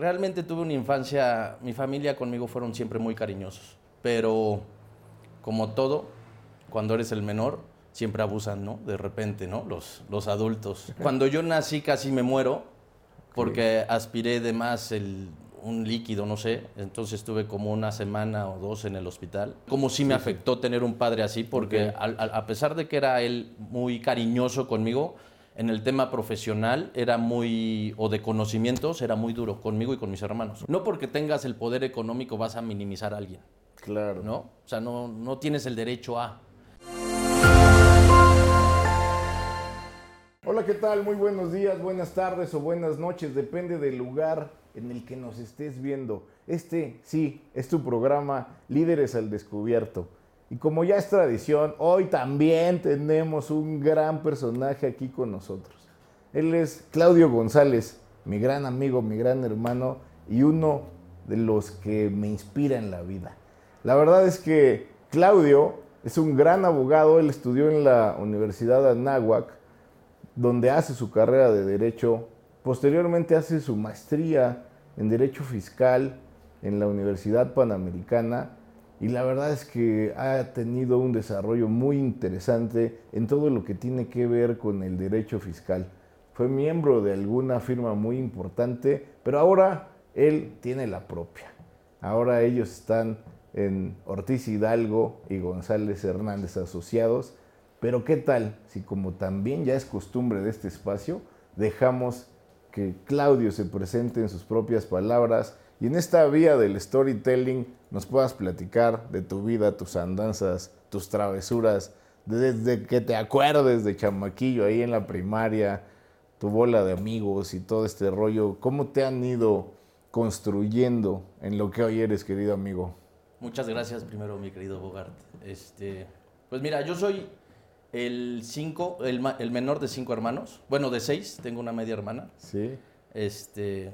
Realmente tuve una infancia, mi familia conmigo fueron siempre muy cariñosos, pero como todo, cuando eres el menor, siempre abusan, ¿no? De repente, ¿no? Los, los adultos. Cuando yo nací casi me muero porque aspiré de más el, un líquido, no sé, entonces estuve como una semana o dos en el hospital. Como sí me afectó tener un padre así, porque a, a pesar de que era él muy cariñoso conmigo, en el tema profesional era muy, o de conocimientos, era muy duro conmigo y con mis hermanos. No porque tengas el poder económico vas a minimizar a alguien. Claro. ¿No? O sea, no, no tienes el derecho a. Hola, ¿qué tal? Muy buenos días, buenas tardes o buenas noches, depende del lugar en el que nos estés viendo. Este, sí, es tu programa Líderes al Descubierto. Y como ya es tradición, hoy también tenemos un gran personaje aquí con nosotros. Él es Claudio González, mi gran amigo, mi gran hermano y uno de los que me inspira en la vida. La verdad es que Claudio es un gran abogado, él estudió en la Universidad de Anáhuac, donde hace su carrera de derecho, posteriormente hace su maestría en derecho fiscal en la Universidad Panamericana y la verdad es que ha tenido un desarrollo muy interesante en todo lo que tiene que ver con el derecho fiscal. Fue miembro de alguna firma muy importante, pero ahora él tiene la propia. Ahora ellos están en Ortiz Hidalgo y González Hernández Asociados. Pero ¿qué tal si como también ya es costumbre de este espacio, dejamos que Claudio se presente en sus propias palabras y en esta vía del storytelling nos puedas platicar de tu vida, tus andanzas, tus travesuras, desde que te acuerdes de chamaquillo ahí en la primaria, tu bola de amigos y todo este rollo, cómo te han ido construyendo en lo que hoy eres, querido amigo. Muchas gracias primero, mi querido Bogart. Este, pues mira, yo soy el cinco, el, el menor de cinco hermanos, bueno, de seis, tengo una media hermana. Sí. Este,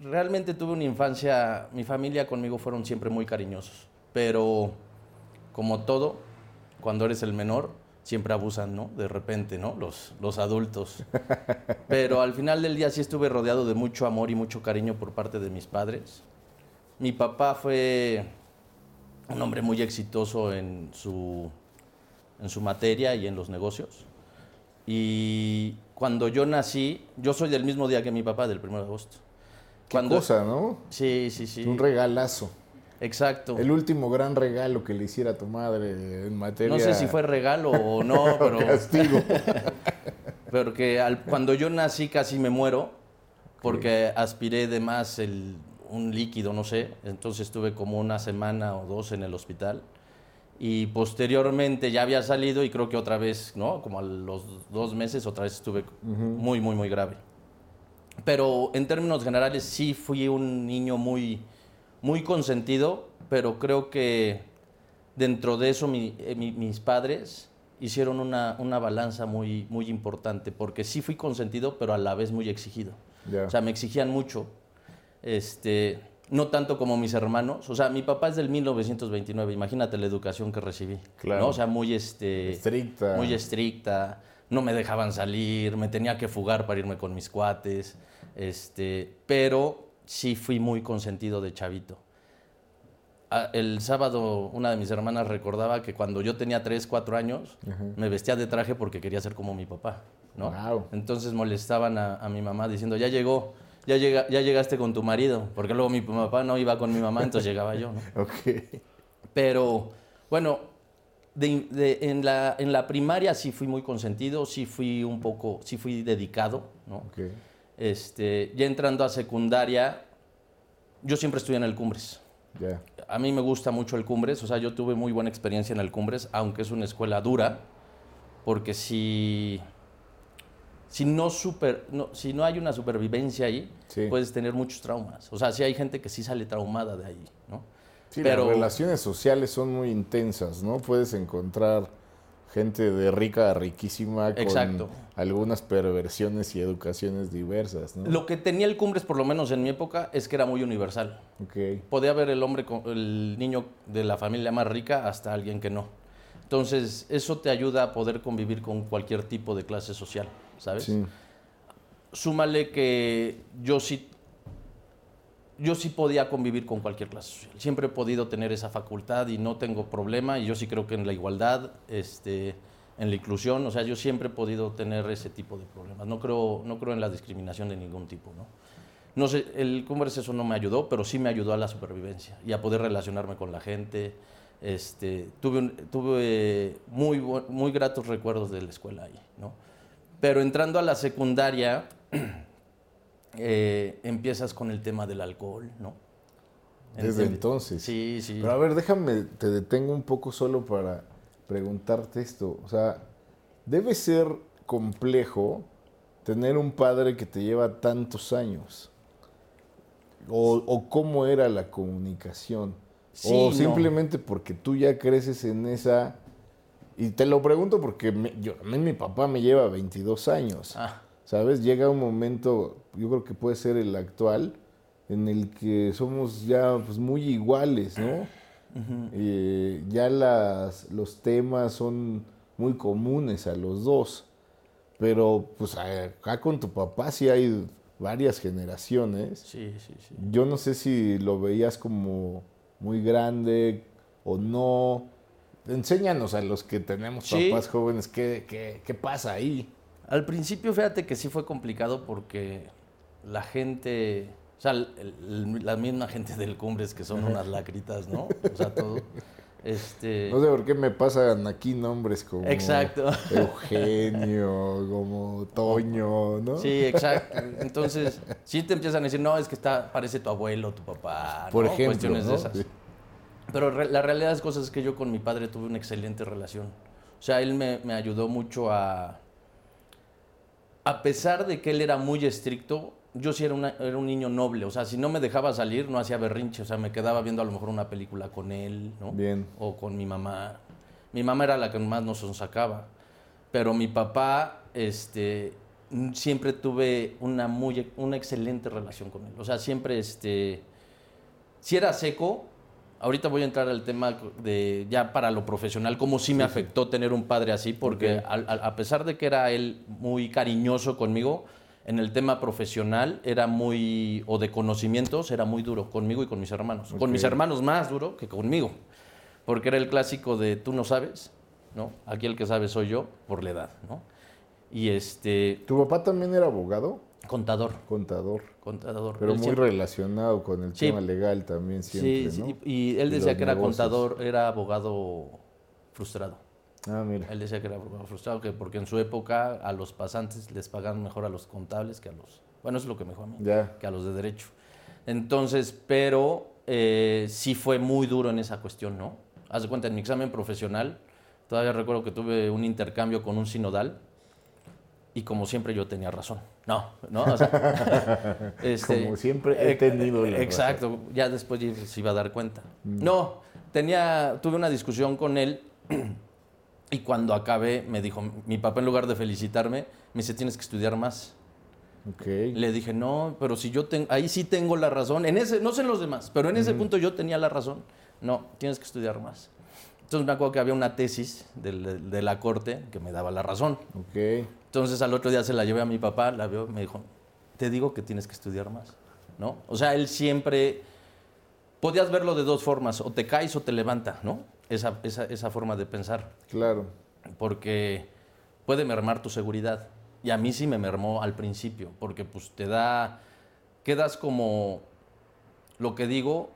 realmente tuve una infancia, mi familia conmigo fueron siempre muy cariñosos, pero como todo, cuando eres el menor, siempre abusan, ¿no? De repente, ¿no? Los, los adultos. Pero al final del día sí estuve rodeado de mucho amor y mucho cariño por parte de mis padres. Mi papá fue un hombre muy exitoso en su, en su materia y en los negocios. Y cuando yo nací, yo soy del mismo día que mi papá, del 1 de agosto. Qué cosa, ¿no? Sí, sí, sí. Un regalazo. Exacto. El último gran regalo que le hiciera a tu madre en materia. No sé si fue regalo o no, pero. Castigo. pero que al, cuando yo nací casi me muero porque aspiré de más el, un líquido, no sé. Entonces estuve como una semana o dos en el hospital. Y posteriormente ya había salido y creo que otra vez, ¿no? Como a los dos meses otra vez estuve muy, muy, muy grave. Pero en términos generales sí fui un niño muy, muy consentido, pero creo que dentro de eso mi, eh, mi, mis padres hicieron una, una, balanza muy, muy importante, porque sí fui consentido, pero a la vez muy exigido. Yeah. O sea, me exigían mucho. Este, no tanto como mis hermanos. O sea, mi papá es del 1929, imagínate la educación que recibí. Claro. ¿no? O sea, muy este, estricta. Muy estricta. No me dejaban salir, me tenía que fugar para irme con mis cuates. Este, pero sí fui muy consentido de chavito. El sábado una de mis hermanas recordaba que cuando yo tenía 3, 4 años, uh -huh. me vestía de traje porque quería ser como mi papá. ¿no? Wow. Entonces molestaban a, a mi mamá diciendo, ya llegó, ya, llega, ya llegaste con tu marido, porque luego mi papá no iba con mi mamá, entonces llegaba yo. ¿no? Okay. Pero bueno, de, de, en, la, en la primaria sí fui muy consentido, sí fui un poco, sí fui dedicado. ¿no? Okay. Este, ya entrando a secundaria, yo siempre estudié en el Cumbres. Yeah. A mí me gusta mucho el Cumbres, o sea, yo tuve muy buena experiencia en el Cumbres, aunque es una escuela dura, porque si si no, super, no, si no hay una supervivencia ahí, sí. puedes tener muchos traumas. O sea, sí hay gente que sí sale traumada de ahí, ¿no? Sí, Pero, las relaciones sociales son muy intensas, ¿no? Puedes encontrar gente de rica a riquísima con Exacto. algunas perversiones y educaciones diversas, ¿no? Lo que tenía el Cumbres, por lo menos en mi época, es que era muy universal. Okay. Podía haber el hombre, el niño de la familia más rica hasta alguien que no. Entonces, eso te ayuda a poder convivir con cualquier tipo de clase social. ¿sabes? Sí. Súmale que yo sí yo sí podía convivir con cualquier clase social. Siempre he podido tener esa facultad y no tengo problema. Y yo sí creo que en la igualdad, este, en la inclusión, o sea, yo siempre he podido tener ese tipo de problemas. No creo, no creo en la discriminación de ningún tipo, ¿no? No sé, el Cumbres eso no me ayudó, pero sí me ayudó a la supervivencia y a poder relacionarme con la gente. Este, tuve tuve muy, muy gratos recuerdos de la escuela ahí, ¿no? Pero entrando a la secundaria, eh, empiezas con el tema del alcohol, ¿no? Desde Ent- entonces. Sí, sí. Pero a ver, déjame, te detengo un poco solo para preguntarte esto. O sea, debe ser complejo tener un padre que te lleva tantos años. O, o cómo era la comunicación. Sí, o no. simplemente porque tú ya creces en esa... Y te lo pregunto porque me- yo, a mí mi papá me lleva 22 años. Ah, ¿Sabes? Llega un momento, yo creo que puede ser el actual, en el que somos ya pues, muy iguales, ¿no? Eh, ya las, los temas son muy comunes a los dos. Pero pues acá con tu papá sí hay varias generaciones. sí, sí, sí. Yo no sé si lo veías como muy grande o no. Enséñanos a los que tenemos Sí. papás jóvenes qué, qué, qué pasa ahí. Al principio, fíjate que sí fue complicado porque la gente, o sea, el- el- la misma gente del Cumbres que son unas lacritas, ¿no? O sea, todo. Este, No sé por qué me pasan aquí nombres como Exacto. Eugenio, como Toño, ¿no? Sí, exacto. Entonces, sí te empiezan a decir, no, es que está, parece tu abuelo, tu papá, Por ¿no? ejemplo, Cuestiones ¿no? de esas. Sí. Pero re- la realidad es cosas es que yo con mi padre tuve una excelente relación. O sea, él me, me ayudó mucho a... A pesar de que él era muy estricto, yo sí era, una- era un niño noble. O sea, si no me dejaba salir, no hacía berrinche. O sea, me quedaba viendo a lo mejor una película con él, ¿no? Bien. O con mi mamá. Mi mamá era la que más nos sacaba. Pero mi papá, este, siempre tuve una muy, una excelente relación con él. O sea, siempre, este, si era seco, ahorita voy a entrar al tema de ya para lo profesional, cómo sí me afectó tener un padre así, porque al- a pesar de que era él muy cariñoso conmigo, en el tema profesional era muy, o de conocimientos, era muy duro conmigo y con mis hermanos. Con mis hermanos más duro que conmigo, porque era el clásico de tú no sabes, ¿no? Aquí el que sabe soy yo por la edad, ¿no? Y este, ¿Tu papá también era abogado? contador, Contador. contador. Pero Él muy siempre- relacionado con el Sí. tema legal también siempre, sí, ¿no? sí, y él Y decía que era contador, era abogado frustrado. Ah, mira. Él decía que era frustrado, que porque en su época a los pasantes les pagaban mejor a los contables que a los... Bueno, eso es lo que me dijo a mí, que a los de derecho. Entonces, pero eh, sí fue muy duro en esa cuestión, ¿no? Haz de cuenta, en mi examen profesional, todavía recuerdo que tuve un intercambio con un sinodal y como siempre yo tenía razón. No, ¿no? O sea, este, Como siempre he tenido la Exacto, ya después se iba a dar cuenta. No, tenía, tuve una discusión con él y cuando acabé me dijo, mi papá en lugar de felicitarme, me dice, tienes que estudiar más. Ok. Le dije, no, pero si yo tengo, ahí sí tengo la razón, en ese, no sé en los demás, pero en ese punto yo tenía la razón. No, tienes que estudiar más. Entonces me acuerdo que había una tesis de, la corte que me daba la razón. Ok. Entonces al otro día se la llevé a mi papá, la vio, me dijo, te digo que tienes que estudiar más, ¿no? O sea, él siempre, podías verlo de dos formas, o te caes o te levanta, ¿no? Esa, esa, esa forma de pensar, Claro. porque puede mermar tu seguridad. Y a mí sí me mermó al principio, porque pues te da, quedas como, lo que digo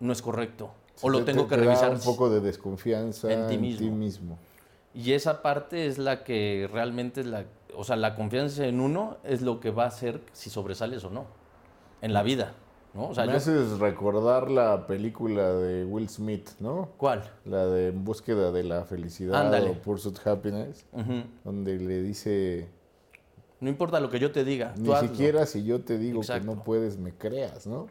no es correcto, o lo Te- tengo te- que te da revisar. un poco de desconfianza en ti mismo. mismo. Y esa parte es la que realmente es la, o sea, la confianza en uno es lo que va a hacer si sobresales o no en la vida, ¿no? O sea, Me yo- haces recordar la película de Will Smith, ¿no? ¿cuál? La de En búsqueda de la felicidad Ándale. o Pursuit Happiness, donde le dice, No importa lo que yo te diga, ni tú hazlo. siquiera si yo te digo Exacto. que no puedes, me creas, ¿no?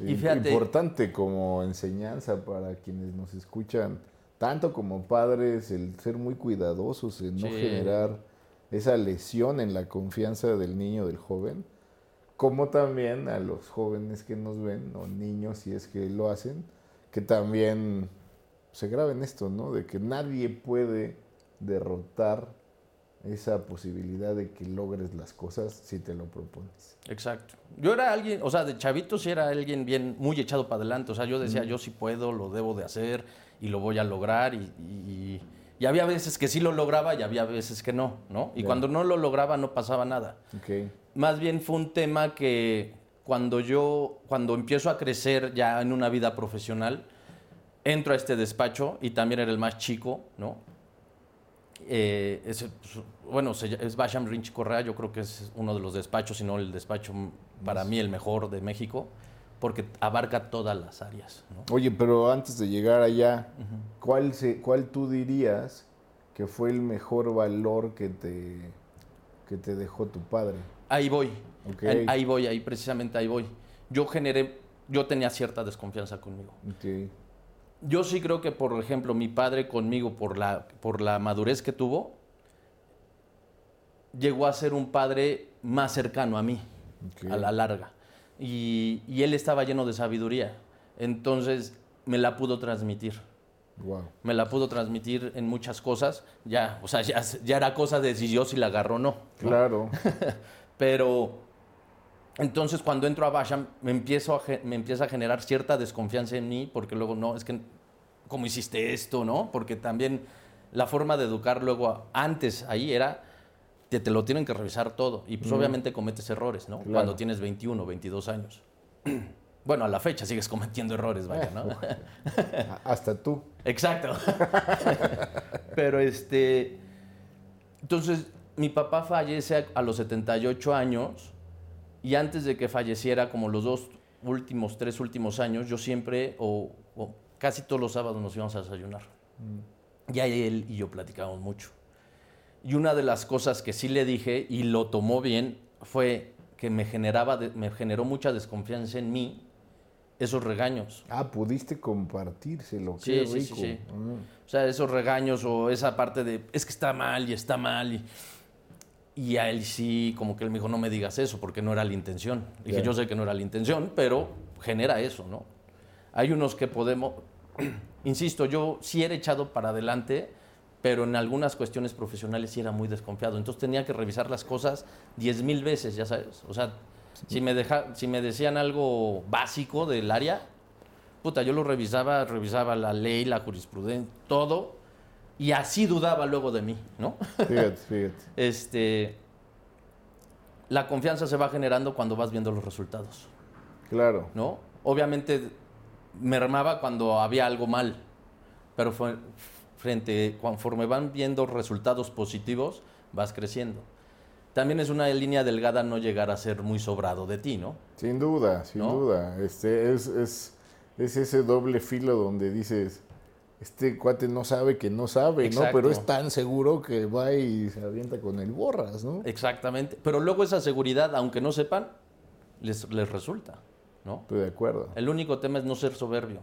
Y fíjate- Importante como enseñanza para quienes nos escuchan, tanto como padres, el ser muy cuidadosos en no Sí. generar esa lesión en la confianza del niño, del joven, como también a los jóvenes que nos ven, o niños si es que lo hacen, que también se graben esto, ¿no? De que nadie puede derrotar esa posibilidad de que logres las cosas si te lo propones. Exacto. Yo era alguien, o sea, de chavito sí era alguien bien, muy echado para adelante. O sea, yo decía, yo sí puedo, lo debo de hacer y lo voy a lograr. Y, y- y había veces que sí lo lograba y había veces que no, ¿no? Y cuando no lo lograba no pasaba nada. Más bien fue un tema que cuando yo, cuando empiezo a crecer ya en una vida profesional, entro a este despacho y también era el más chico, ¿no? Eh, pues, bueno, es Basham Rinch Correa, yo creo que es uno de los despachos, si no el despacho para mí el mejor de México, porque abarca todas las áreas, ¿no? Oye, pero antes de llegar allá, ¿cuál, se, ¿cuál tú dirías que fue el mejor valor que te, que te dejó tu padre? Ahí voy, ahí voy, ahí precisamente ahí voy. Yo generé, yo tenía cierta desconfianza conmigo. Yo sí creo que, por ejemplo, mi padre conmigo, por la, por la madurez que tuvo, llegó a ser un padre más cercano a mí, a la larga. Y, y él estaba lleno de sabiduría. Entonces, me la pudo transmitir. Wow. Me la pudo transmitir en muchas cosas. Ya, o sea, ya, ya era cosa de si yo si la agarró o no. ¿no? Pero entonces cuando entro a Basham me, empiezo a me empieza a generar cierta desconfianza en mí porque luego no, es que, ¿cómo hiciste esto? ¿no? Porque también la forma de educar luego antes ahí era, que te lo tienen que revisar todo y pues obviamente cometes errores, ¿no? Claro. Cuando tienes 21, 22 años. Bueno, a la fecha sigues cometiendo errores, vaya, ¿no? Hasta tú. Exacto. Pero este. Entonces, mi papá fallece a- los 78 años y antes de que falleciera, como los dos últimos, tres últimos años, yo siempre, o, o casi todos los sábados nos íbamos a desayunar. Y ahí él y yo platicábamos mucho. Y una de las cosas que sí le dije y lo tomó bien fue que me, generaba me generó mucha desconfianza en mí esos regaños. Ah, pudiste compartírselo. Sí, Qué sí, sí, rico. sí. O sea, esos regaños o esa parte de, es que está mal y está mal. Y, y a él sí, como que él me dijo, no me digas eso, porque no era la intención. Dije, yo sé que no era la intención, pero genera eso, ¿no? Hay unos que podemos, insisto, yo sí era echado para adelante, pero en algunas cuestiones profesionales sí era muy desconfiado. Entonces tenía que revisar las cosas diez mil veces, ya sabes. O sea, si me, deja, si me decían algo básico del área, puta, yo lo revisaba, revisaba la ley, la jurisprudencia, todo, y así dudaba luego de mí, ¿no? Fíjate, fíjate. Este, la confianza se va generando cuando vas viendo los resultados, Claro. ¿no? Obviamente mermaba cuando había algo mal, pero fue frente, conforme van viendo resultados positivos, vas creciendo. También es una línea delgada no llegar a ser muy sobrado de ti, ¿no? Sin duda, sin ¿No? duda. Este es, es, es ese doble filo donde dices, este cuate no sabe que no sabe, ¿no? Pero es tan seguro que va y se avienta con el borras, ¿no? Exactamente. Pero luego esa seguridad, aunque no sepan, les, les resulta, ¿no? Estoy de acuerdo. El único tema es no ser soberbio.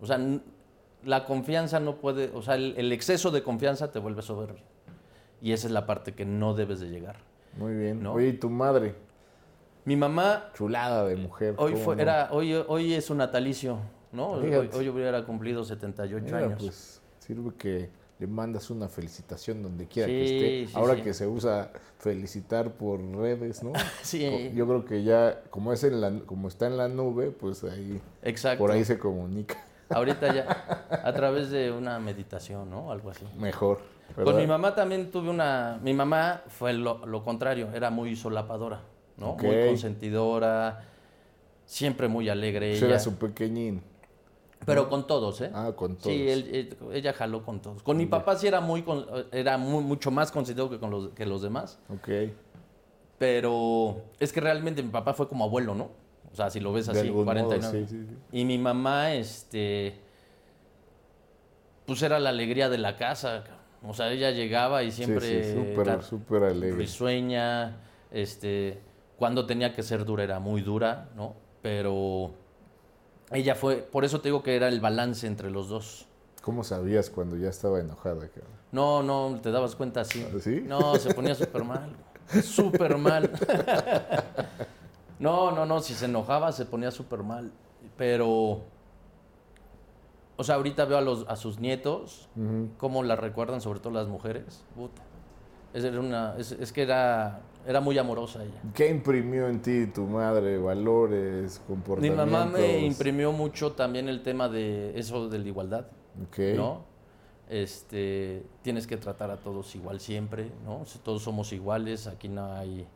O sea, la confianza no puede, o sea, el, el exceso de confianza te vuelve soberbio. Y esa es la parte que no debes de llegar. Muy bien. ¿No? Oye, ¿y tu madre? Mi mamá Chulada de mujer. hoy ¿cómo fue, no? era, hoy, hoy es su natalicio, ¿no? Hoy, hoy hubiera cumplido 78 Mira, años. pues sirve que le mandas una felicitación donde quiera que esté. sí, Ahora sí. que se usa felicitar por redes, ¿no? sí, Yo creo que ya, como es en la, como está en la nube, pues ahí, exacto. por ahí se comunica Ahorita ya, a través de una meditación, ¿no? Algo así. mejor. Con mi mamá también tuve una... Mi mamá fue lo, lo contrario, era muy solapadora, ¿no? Muy consentidora, siempre muy alegre Pues ella. era su pequeñín. Pero con todos, ¿eh? Ah, con todos. Sí, él- él- ella jaló con todos. Con mi papá sí era muy con- era muy- mucho más consentido que con los, que los demás, Ok. pero es que realmente mi papá fue como abuelo, ¿no? O sea, si lo ves así, algún modo, 49. sí, sí, sí. Y mi mamá, este, pues era la alegría de la casa. O sea, ella llegaba y siempre sí, súper, súper alegre. risueña, este, cuando tenía que ser dura era muy dura, ¿no? Pero ella fue, por eso te digo que era el balance entre los dos. ¿Cómo sabías cuando ya estaba enojada? No, no, te dabas cuenta así. ¿Ah, sí? No, se ponía súper mal. Súper mal. No, no, no, si se enojaba se ponía súper mal. Pero, o sea, ahorita veo a, los, a sus nietos, cómo la recuerdan, sobre todo las mujeres. Puta. Es, era una, es, es que era, era muy amorosa ella. ¿Qué imprimió en ti tu madre? ¿Valores, Mi comportamientos? mamá me imprimió mucho también el tema de eso de la igualdad, Ok. ¿no? Este, tienes que tratar a todos igual siempre, ¿no? Si Todos somos iguales, aquí no hay...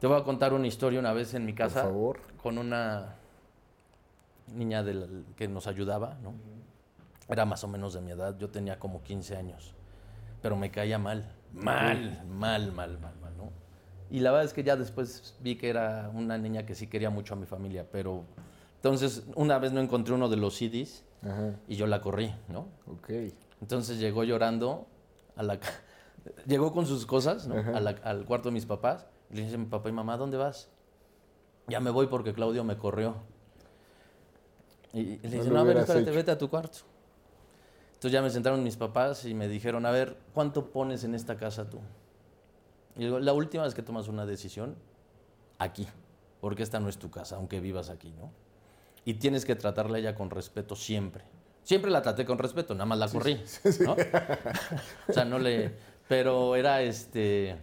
Te voy a contar una historia una vez en mi Por casa favor. con una niña del- que nos ayudaba, ¿no? Era más o menos de mi edad, yo tenía como 15 años, pero me caía mal, mal, mal, mal, mal. Y la verdad es que ya después vi que era una niña que sí quería mucho a mi familia, pero entonces una vez no encontré uno de los CDs Ajá. y yo la corrí, ¿no? Ok. Entonces llegó llorando a la llegó con sus cosas ¿no? Ajá. A la- al cuarto de mis papás y le dice mi papá y mamá, ¿dónde vas? Ya me voy porque Claudio me corrió. Y, y le No dice, lo no, a ver, espérate, hecho". vete a tu cuarto. Entonces ya me sentaron mis papás y me dijeron, a ver, ¿cuánto pones en esta casa tú? Y digo, la última vez que tomas una decisión, aquí, porque esta no es tu casa, aunque vivas aquí, ¿no? Y tienes que tratarla a ella con respeto siempre. Siempre la traté con respeto, nada más la corrí, ¿no? o sea, no le... Pero era este...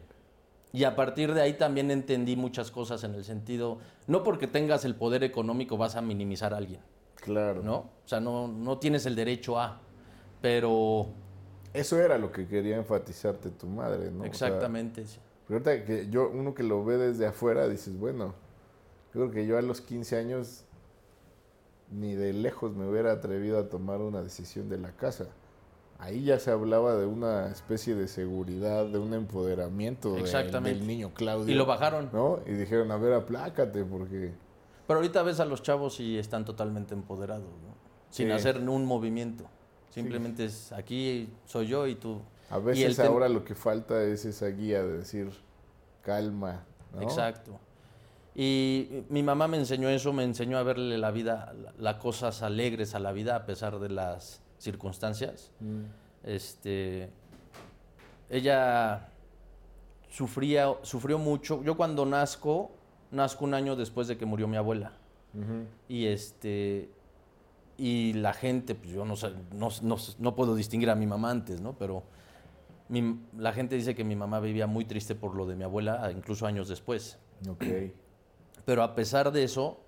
Y a partir de ahí también entendí muchas cosas en el sentido, no porque tengas el poder económico vas a minimizar a alguien, Claro. ¿no? O sea, no, no tienes el derecho a, pero Eso era lo que quería enfatizarte tu madre, ¿no? O sea, exactamente. sí. pero ahorita que yo, uno que lo ve desde afuera, dices, bueno, yo creo que yo a los 15 años ni de lejos me hubiera atrevido a tomar una decisión de la casa. Ahí ya se hablaba de una especie de seguridad, de un empoderamiento del- Exactamente. del niño Claudio. Y lo bajaron. ¿No? Y dijeron, a ver, aplácate, porque... Pero ahorita ves a los chavos y están totalmente empoderados, ¿no? Sin Sí. hacer un movimiento. Simplemente es aquí soy yo y tú. A veces ahora lo que falta es esa guía de decir, calma, ¿no? Exacto. Y mi mamá me enseñó eso, me enseñó a verle la vida, la- las cosas alegres a la vida a pesar de las circunstancias. Mm, Este, ella sufría, sufrió mucho. Yo cuando nazco, nazco un año después de que murió mi abuela. Y este y la gente, pues yo no no, no- no puedo distinguir a mi mamá antes, ¿no? Pero mi- la gente dice que mi mamá vivía muy triste por lo de mi abuela, incluso años después. Ok. Pero a pesar de eso,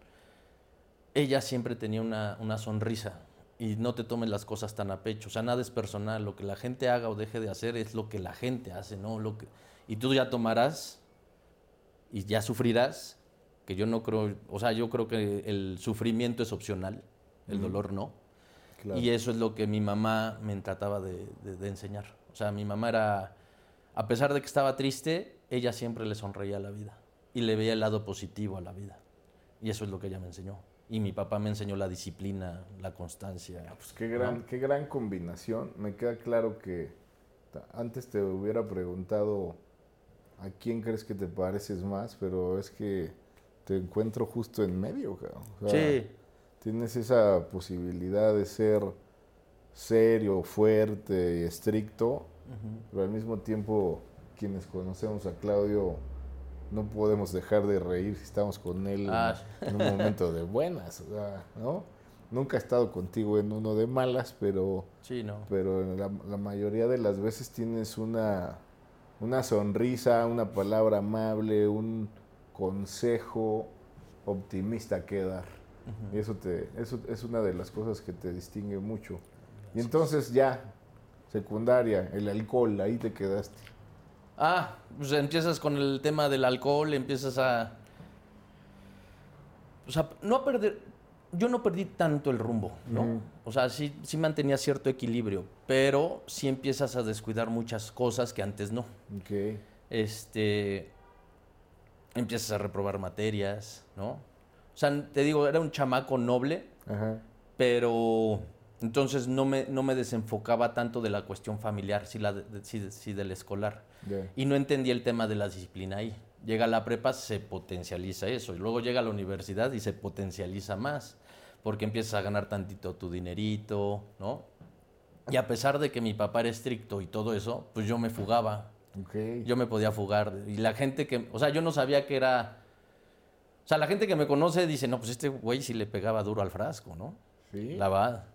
ella siempre tenía una, una sonrisa. Y no te tomes las cosas tan a pecho. O sea, nada es personal. Lo que la gente haga o deje de hacer es lo que la gente hace, ¿no? Lo que, y tú ya tomarás y ya sufrirás, que yo no creo, o sea, yo creo que el sufrimiento es opcional, el dolor no. Claro. Y eso es lo que mi mamá me trataba de, de- de enseñar. O sea, mi mamá era, a pesar de que estaba triste, ella siempre le sonreía a la vida y le veía el lado positivo a la vida. Y eso es lo que ella me enseñó. Y mi papá me enseñó la disciplina, la constancia. Pues qué gran, qué gran combinación. Me queda claro que antes te hubiera preguntado a quién crees que te pareces más, pero es que te encuentro justo en medio, cabrón. O sea, Sí, Tienes esa posibilidad de ser serio, fuerte y estricto, pero al mismo tiempo quienes conocemos a Claudio no podemos dejar de reír si estamos con él en- Ah. en un momento de buenas, o sea, ¿no? Nunca he estado contigo en uno de malas, pero, sí, no. pero la, la mayoría de las veces tienes una, una sonrisa, una palabra amable, un consejo optimista que dar. Y eso, te, eso es una de las cosas que te distingue mucho. Y entonces ya, secundaria, el alcohol, ahí te quedaste. Ah, pues empiezas con el tema del alcohol, empiezas a... O sea, no a perder... Yo no perdí tanto el rumbo, ¿no? O sea, sí, sí mantenía cierto equilibrio, pero sí empiezas a descuidar muchas cosas que antes no. Ok. Este... Empiezas a reprobar materias, ¿no? O sea, te digo, era un chamaco noble, Ajá. pero entonces no me, no me desenfocaba tanto de la cuestión familiar, sí, la de, sí, sí del escolar. Y no entendía el tema de la disciplina ahí. Llega a la prepa, se potencializa eso. Y luego llega a la universidad y se potencializa más. Porque empiezas a ganar tantito tu dinerito, ¿no? Y a pesar de que mi papá era estricto y todo eso, pues yo me fugaba. Yo me podía fugar. Y la gente que... O sea, yo no sabía que era... O sea, la gente que me conoce dice, no, pues este güey sí le pegaba duro al frasco, ¿no? Sí. La verdad.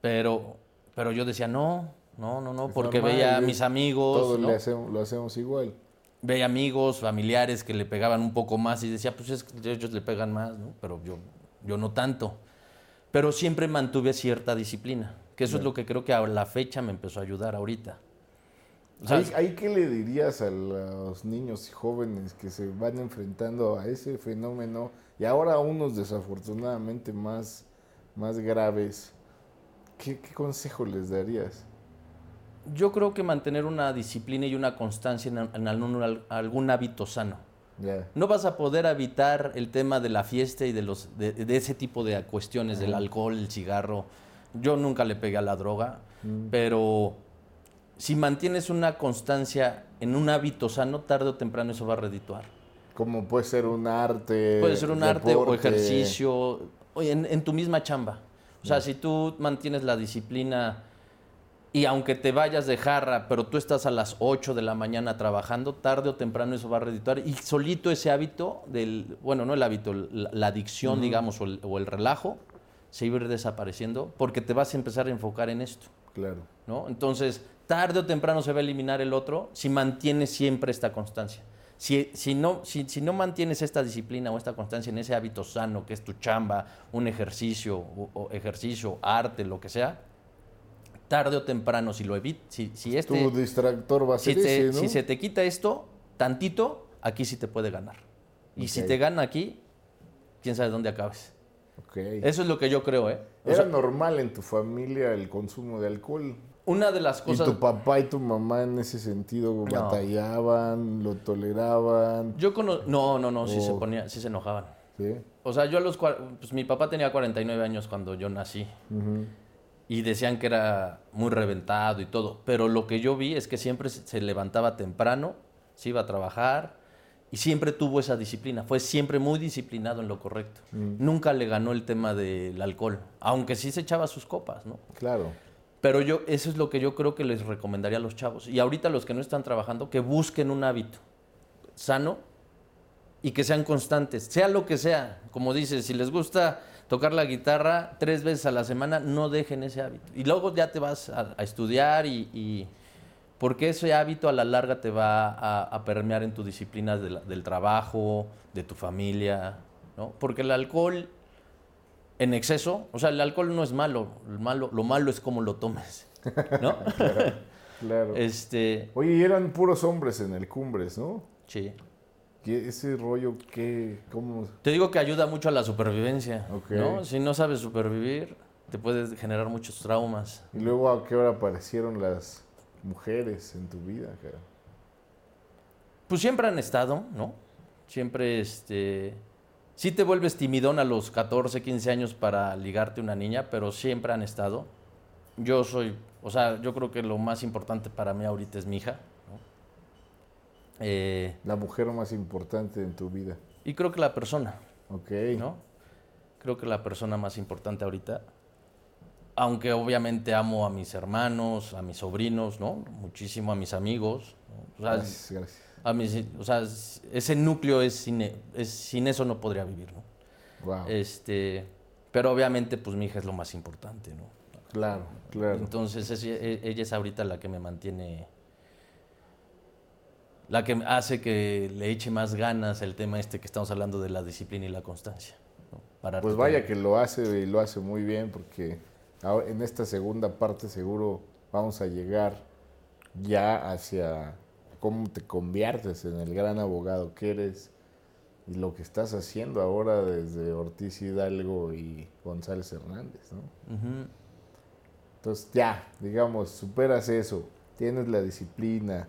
Pero, pero yo decía, no, No, no, no, Es porque normal, veía a mis amigos, Todos ¿no? le hacemos, lo hacemos igual. veía amigos, familiares que le pegaban un poco más y decía, pues es que ellos le pegan más, ¿no? Pero yo, yo no tanto. Pero siempre mantuve cierta disciplina, que eso es lo que creo que a la fecha me empezó a ayudar ahorita. O sea, ¿Ahí, ahí qué le dirías a los niños y jóvenes que se van enfrentando a ese fenómeno y ahora a unos desafortunadamente más, más graves? ¿Qué, qué consejo les darías? yo creo que mantener una disciplina y una constancia en, en algún, algún hábito sano. Ya. No vas a poder evitar el tema de la fiesta y de, los, de, de ese tipo de cuestiones, del alcohol, el cigarro. Yo nunca le pegué a la droga, pero si mantienes una constancia en un hábito sano, tarde o temprano eso va a redituar. Como puede ser un arte. Puede ser un arte o ejercicio, oye, en, en tu misma chamba. O sea, si tú mantienes la disciplina y aunque te vayas de jarra, pero tú estás a las 8 de la mañana trabajando, tarde o temprano eso va a redituar. Y solito ese hábito del, bueno, no el hábito, la, la adicción, digamos, o el, o el relajo, se iba a ir desapareciendo porque te vas a empezar a enfocar en esto. Claro. ¿no? Entonces, tarde o temprano se va a eliminar el otro si mantienes siempre esta constancia. Si, si, no, si, si no mantienes esta disciplina o esta constancia en ese hábito sano, que es tu chamba, un ejercicio, o, o ejercicio, arte, lo que sea, tarde o temprano, si lo evitas, si, si este, tu distractor va a si, ser te- ese, ¿no? si se te quita esto, tantito, aquí sí te puede ganar. Y si te gana aquí, quién sabe dónde acabes. Ok. Eso es lo que yo creo, ¿eh? O ¿Era sea, normal en tu familia el consumo de alcohol? una de las ¿Y cosas... tu papá y tu mamá en ese sentido batallaban, lo toleraban? Yo cono- No, no, no, sí se Oh. ponía, sí se enojaban. ¿Sí? O sea, yo a los... Pues mi papá tenía 49 años cuando yo nací. Y decían que era muy reventado y todo. Pero lo que yo vi es que siempre se se levantaba temprano, se iba a trabajar y siempre tuvo esa disciplina. Fue siempre muy disciplinado en lo correcto. Nunca le ganó el tema del alcohol, aunque sí se echaba sus copas, ¿no? Claro. Pero yo, eso es lo que yo creo que les recomendaría a los chavos. Y ahorita los que no están trabajando, que busquen un hábito sano y que sean constantes, sea lo que sea. Como dices, si les gusta tocar la guitarra tres veces a la semana, no dejen ese hábito. Y luego ya te vas a, a estudiar y, y- porque ese hábito a la larga te va a, a permear en tu disciplina de la- del trabajo, de tu familia, ¿no? Porque el alcohol en exceso, o sea, el alcohol no es malo, el malo lo malo es cómo lo tomes, ¿no? Claro. este, Oye, y eran puros hombres en el Cumbres, ¿no? sí. ¿Y ese rollo qué? ¿Cómo? Te digo que ayuda mucho a la supervivencia, Ok. ¿no? Si no sabes supervivir, te puedes generar muchos traumas. ¿Y luego a qué hora aparecieron las mujeres en tu vida? cara? Pues siempre han estado, ¿no? Siempre, este... Sí te vuelves timidón a los 14, 15 años para ligarte a una niña, pero siempre han estado. Yo soy, o sea, yo creo que lo más importante para mí ahorita es mi hija, ¿no? Eh, La mujer más importante en tu vida. y creo que la persona, Ok. ¿no? Creo que la persona más importante ahorita, aunque obviamente amo a mis hermanos, a mis sobrinos, ¿no? Muchísimo a mis amigos, ¿no? O sea, Gracias, gracias. a mis- o sea, es- ese núcleo es sin, es- sin eso no podría vivir, ¿no? Wow. Este, pero obviamente pues mi hija es lo más importante, ¿no? claro, claro. Entonces es- e- ella es ahorita la que me mantiene, la que hace que le eche más ganas el tema este que estamos hablando de la disciplina y la constancia. ¿no? Para Pues vaya que lo hace y lo hace muy bien porque ahora- en esta segunda parte seguro vamos a llegar ya hacia cómo te conviertes en el gran abogado que eres y lo que estás haciendo ahora desde Ortiz Hidalgo y González Hernández, ¿no? Ujú. Entonces ya, digamos, superas eso, tienes la disciplina,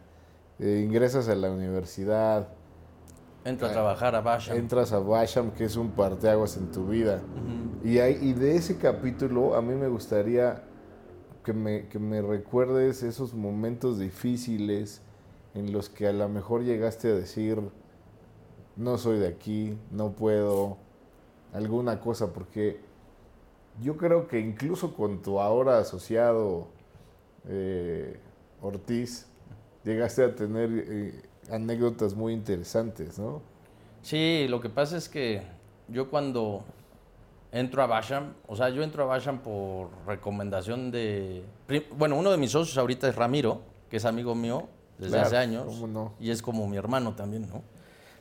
eh, ingresas a la universidad, Entra a trabajar a Basham. entras a Basham, que es un parteaguas en tu vida. y, hay- y de ese capítulo a mí me gustaría que me, que me recuerdes esos momentos difíciles en los que a lo mejor llegaste a decir, no soy de aquí, no puedo, alguna cosa, porque yo creo que incluso con tu ahora asociado eh, Ortiz, llegaste a tener eh, anécdotas muy interesantes, ¿no? Sí, lo que pasa es que yo cuando entro a Basham. O sea, yo entro a Basham por recomendación de... Bueno, uno de mis socios ahorita es Ramiro, que es amigo mío desde Claro, hace años. cómo no. Y es como mi hermano también, ¿no?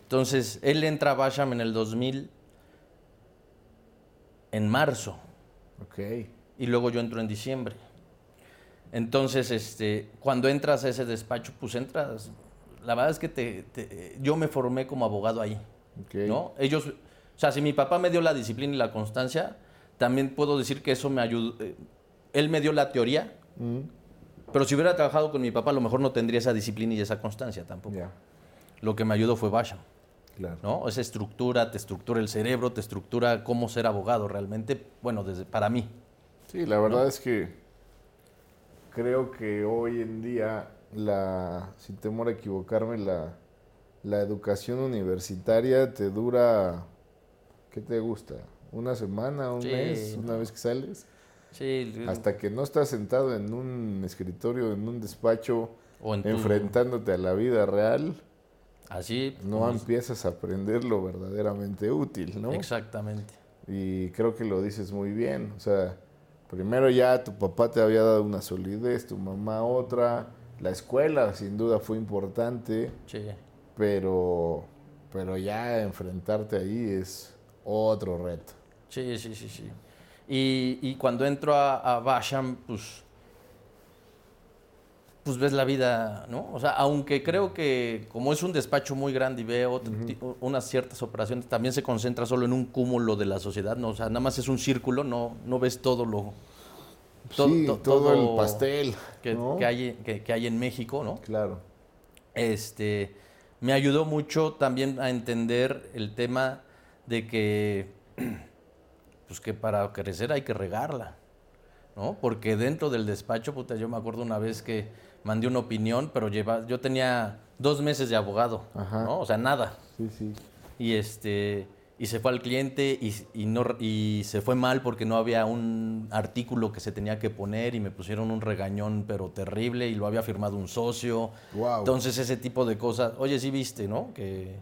Entonces, él entra a Basham en el 2000, en marzo. Ok. y luego yo entro en diciembre. Entonces, este, cuando entras a ese despacho, pues entras. La verdad es que te, te- yo me formé como abogado ahí, ok. ¿no? Ellos, o sea, si mi papá me dio la disciplina y la constancia, también puedo decir que eso me ayudó. eh, Él me dio la teoría, Mm, pero si hubiera trabajado con mi papá, a lo mejor no tendría esa disciplina y esa constancia tampoco. Lo que me ayudó fue Basham, claro. ¿no? Esa estructura, te estructura el cerebro, te estructura cómo ser abogado realmente, bueno, desde, para mí. Sí, la verdad es que creo que hoy en día, la, sin temor a equivocarme, la, la educación universitaria te dura, ¿qué te gusta? ¿Una semana, un Sí, mes, una no. vez que sales? Sí, Hasta que no estás sentado en un escritorio, en un despacho, o en tu- enfrentándote a la vida real, Así. no pues, empiezas a aprender lo verdaderamente útil, ¿no? Exactamente. Y creo que lo dices muy bien. O sea, primero ya tu papá te había dado una solidez, tu mamá otra. La escuela sin duda fue importante, Sí. pero, pero ya enfrentarte ahí es otro reto. Sí, sí, sí, sí. Y, y cuando entro a, a Basham, pues, pues ves la vida, ¿no? O sea, aunque creo que como es un despacho muy grande y veo unas ciertas operaciones, también se concentra solo en un cúmulo de la sociedad, ¿no? O sea, nada más es un círculo, no, no ves todo lo... to- sí, to- todo, el pastel. que, ¿no? que hay, que, que hay en México, ¿no? Claro. este, me ayudó mucho también a entender el tema de que, pues que para crecer hay que regarla, ¿no? Porque dentro del despacho, puta, yo me acuerdo una vez que mandé una opinión, pero lleva, yo tenía dos meses de abogado, Ajá. ¿no? O sea, nada. Sí, sí. Y este y se fue al cliente y, y no y se fue mal porque no había un artículo que se tenía que poner y me pusieron un regañón pero terrible y lo había firmado un socio. Wow. Entonces ese tipo de cosas, oye, sí viste, ¿no? Que,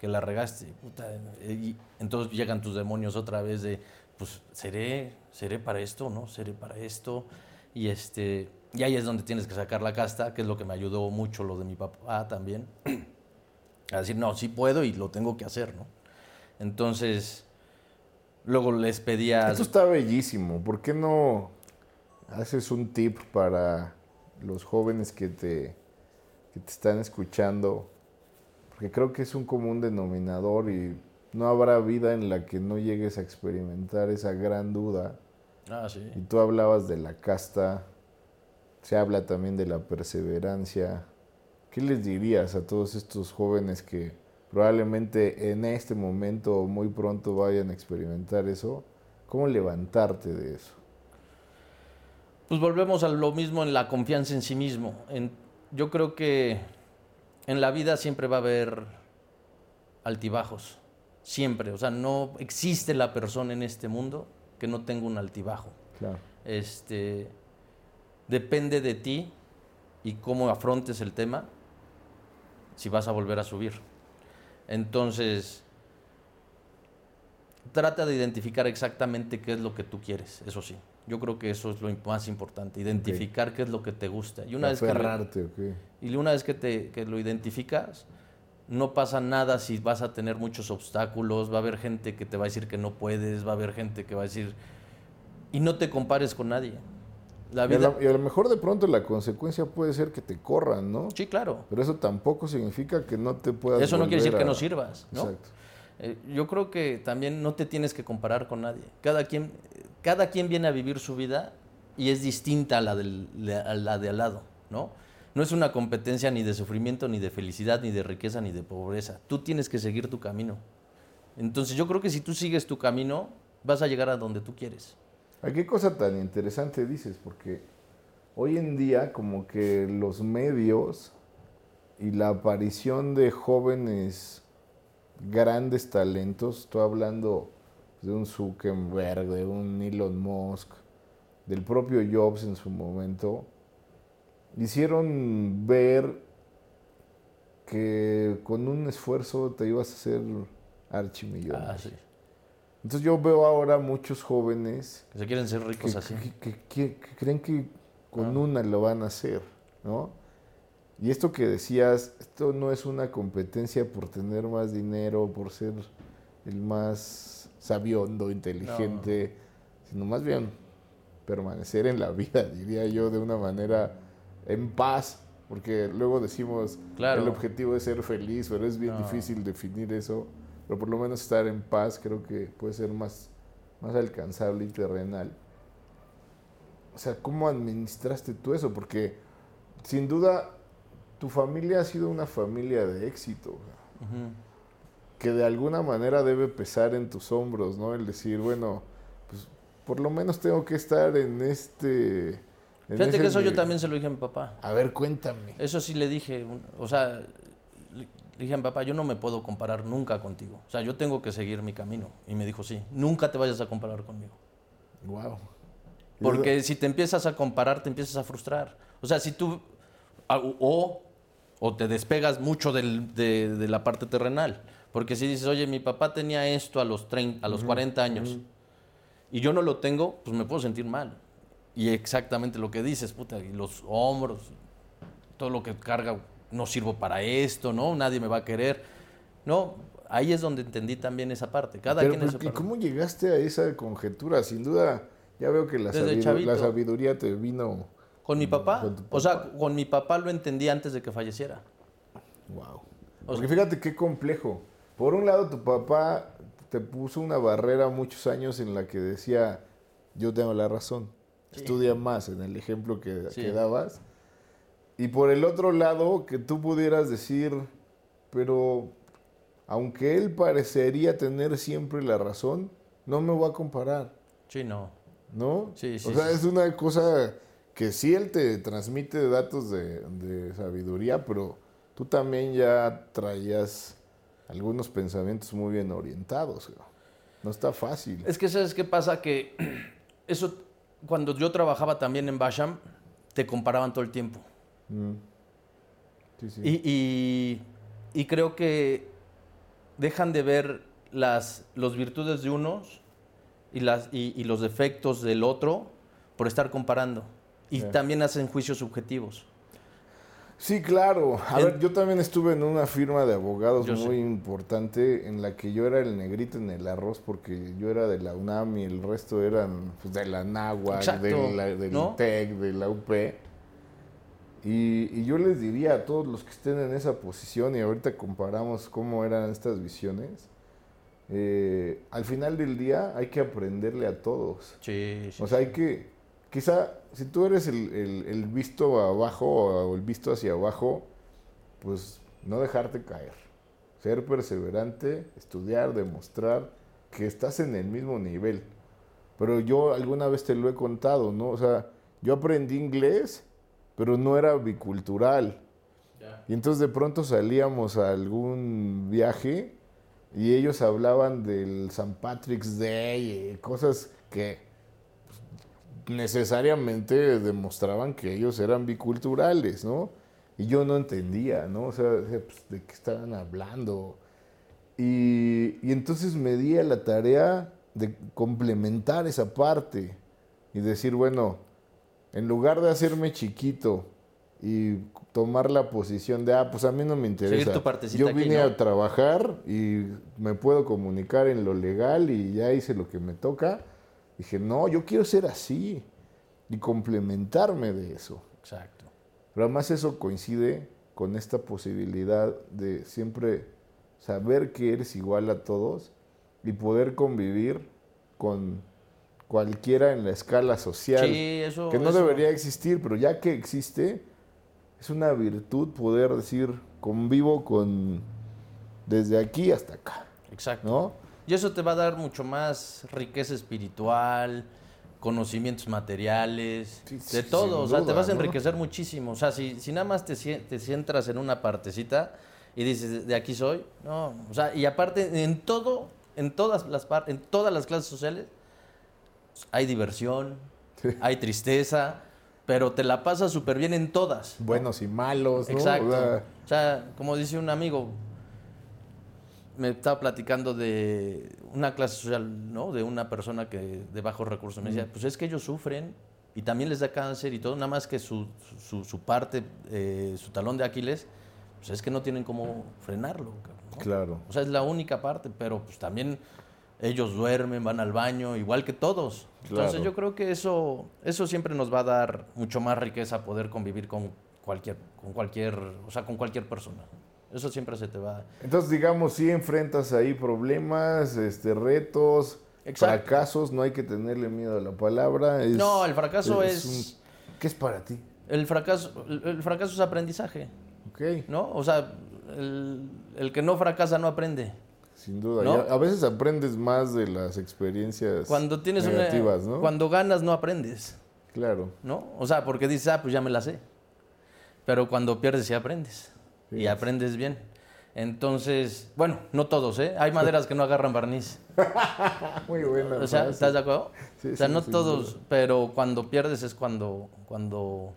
que la regaste. puta, y entonces llegan tus demonios otra vez de, pues, seré, seré para esto, ¿no? Seré para esto. Y este, y ahí es donde tienes que sacar la casta, que es lo que me ayudó mucho lo de mi papá también. A decir, no, sí puedo y lo tengo que hacer, ¿no? Entonces, luego les pedía... Esto está bellísimo. ¿Por qué no haces un tip para los jóvenes que te, que te están escuchando? Porque creo que es un común denominador y no habrá vida en la que no llegues a experimentar esa gran duda. Ah, sí. Y tú hablabas de la casta, se habla también de la perseverancia. ¿Qué les dirías a todos estos jóvenes que probablemente en este momento o muy pronto vayan a experimentar eso? ¿Cómo levantarte de eso? Pues volvemos a lo mismo en la confianza en sí mismo. En- yo creo que en la vida siempre va a haber altibajos. Siempre. O sea, no existe la persona en este mundo que no tenga un altibajo. Claro. Este, depende de ti y cómo afrontes el tema si vas a volver a subir. Entonces, trata de identificar exactamente qué es lo que tú quieres, eso sí. Yo creo que eso es lo más importante, identificar qué es lo que te gusta. Y una vez que y una vez que, te, que lo identificas, no pasa nada si vas a tener muchos obstáculos, va a haber gente que te va a decir que no puedes, va a haber gente que va a decir... Y no te compares con nadie. La Y a, vida... lo, y a lo mejor de pronto la consecuencia puede ser que te corran, ¿no? Sí, claro. Pero eso tampoco significa que no te puedas Eso no quiere decir que no sirvas, ¿no? Exacto. Eh, yo creo que también no te tienes que comparar con nadie. Cada quien, cada quien viene a vivir su vida y es distinta a la, del, a la de al lado, ¿no? No es una competencia ni de sufrimiento, ni de felicidad, ni de riqueza, ni de pobreza. Tú tienes que seguir tu camino. Entonces yo creo que si tú sigues tu camino, vas a llegar a donde tú quieres. Ay, qué cosa tan interesante dices, porque hoy en día como que los medios y la aparición de jóvenes grandes talentos, estoy hablando de un Zuckerberg, de un Elon Musk, del propio Jobs en su momento, hicieron ver que con un esfuerzo te ibas a hacer archimillonario. Ah, sí. Entonces yo veo ahora muchos jóvenes Que se quieren ser que, ricos así. que- que- que- que creen que con Ah. una lo van a hacer, ¿no? Y esto que decías, esto no es una competencia por tener más dinero, por ser el más sabiondo, inteligente, sino más bien permanecer en la vida, diría yo, de una manera en paz, porque luego decimos, Claro. el objetivo es ser feliz, pero es bien No. difícil definir eso, pero por lo menos estar en paz creo que puede ser más, más alcanzable y terrenal. O sea, ¿cómo administraste tú eso? Porque sin duda tu familia ha sido una familia de éxito, Ujú. que de alguna manera debe pesar en tus hombros, ¿no? El decir, bueno, pues por lo menos tengo que estar en este... en Fíjate que eso yo ni- también se lo dije a mi papá. A ver, cuéntame. Eso sí le dije, o sea, le dije papá, yo no me puedo comparar nunca contigo. O sea, yo tengo que seguir mi camino. Y me dijo, sí, nunca te vayas a comparar conmigo. Wow. Porque si te empiezas a comparar, te empiezas a frustrar. O sea, si tú, o, o te despegas mucho del- de, de la parte terrenal. Porque si dices, oye, mi papá tenía esto a los, 30, a los 40 años y yo no lo tengo, pues me puedo sentir mal. Y exactamente lo que dices, puta, y los hombros, todo lo que carga, no sirvo para esto, ¿no? Nadie me va a querer. No, ahí es donde entendí también esa parte. Cada Pero, quien es ¿y cómo llegaste a esa conjetura? Sin duda, ya veo que la, sabiduría te vino... Con mi papá, Con o sea, con mi papá lo entendí antes de que falleciera. Wow. O Porque fíjate qué complejo. Por un lado, tu papá te puso una barrera muchos años en la que decía, yo tengo la razón, Sí. estudia más en el ejemplo que, Sí. que dabas. Y por el otro lado, que tú pudieras decir, pero aunque él parecería tener siempre la razón, no me voy a comparar, Sí, no. ¿no? Sí, sí, O sea, sí. es una cosa que sí él te transmite datos de, de sabiduría, pero tú también ya traías algunos pensamientos muy bien orientados. No está fácil. Es que, ¿sabes qué pasa? Que eso, cuando yo trabajaba también en Basham, te comparaban todo el tiempo. Mm. Sí, sí. Y, y- y creo que dejan de ver las los virtudes de unos y, las, y, y los defectos del otro por estar comparando. Y también hacen juicios subjetivos. Sí, claro. A ver, yo también estuve en una firma de abogados muy sé. importante en la que yo era el negrito en el arroz porque yo era de la UNAM y el resto eran pues, de la de la- del ¿no? TEC, de la UP. Y, y yo les diría a todos los que estén en esa posición y ahorita comparamos cómo eran estas visiones, eh, al final del día hay que aprenderle a todos. Sí, sí. O sea, hay que, quizá, si tú eres el, el- el visto abajo o el visto hacia abajo, pues no dejarte caer. Ser perseverante, estudiar, demostrar que estás en el mismo nivel. Pero yo alguna vez te lo he contado, ¿no? O sea, yo aprendí inglés, pero no era bicultural. Y entonces de pronto salíamos a algún viaje y ellos hablaban del St. Patrick's Day cosas que necesariamente demostraban que ellos eran biculturales, ¿no? Y yo no entendía, ¿no? O sea, pues, ¿de qué estaban hablando? Y, y entonces me di a la tarea de complementar esa parte y decir, bueno, en lugar de hacerme chiquito y tomar la posición de, ah, pues a mí no me interesa. Tu Yo aquí, vine ¿no? a trabajar y me puedo comunicar en lo legal y ya hice lo que me toca. Dije, no, yo quiero ser así y complementarme de eso. Exacto. Pero además eso coincide con esta posibilidad de siempre saber que eres igual a todos y poder convivir con cualquiera en la escala social. Sí, eso. que no eso- debería existir, pero ya que existe, es una virtud poder decir convivo con desde aquí hasta acá, Exacto. ¿no? Y eso te va a dar mucho más riqueza espiritual, conocimientos materiales, Sí, de sí, todo. O sea, te vas a ¿no? enriquecer muchísimo. O sea, si, si nada más te, te centras en una partecita y dices, de aquí soy, no. O sea, y aparte, en todo, en todas las, en todas las clases sociales, hay diversión, hay tristeza, pero te la pasas súper bien en todas. ¿no? Buenos y malos, ¿no? Exacto. O sea, O sea, como dice un amigo, me estaba platicando de una clase social, ¿no? De una persona que de bajos recursos. Me decía, pues es que ellos sufren y también les da cáncer y todo, nada más que su, su, su parte, eh, su talón de Aquiles, pues es que no tienen cómo frenarlo. ¿no? Claro. O sea, es la única parte, pero pues también ellos duermen, van al baño, igual que todos. Entonces Claro. yo creo que eso, eso siempre nos va a dar mucho más riqueza poder convivir con cualquier, con cualquier, o sea, con cualquier persona. Eso siempre se te va. Entonces, digamos, si enfrentas ahí problemas, este, retos, Exacto. fracasos, no hay que tenerle miedo a la palabra. es- No, el fracaso es- un- ¿Qué es para ti? El fracaso, el, el fracaso es aprendizaje, Ok, ¿no? O sea, el, el que no fracasa no aprende. Sin duda. A, veces aprendes más de las experiencias Cuando tienes negativas, una, ¿no? cuando ganas no aprendes, Claro. ¿no? O sea, porque dices, ah, pues ya me la sé. Pero cuando pierdes sí aprendes. Sí. Y aprendes bien. Entonces, bueno, no todos, ¿eh? Hay maderas que no agarran barniz. Muy buena. O sea, frase. ¿estás de acuerdo? Sí, o sea, no todos, duda. pero cuando pierdes es cuando, cuando,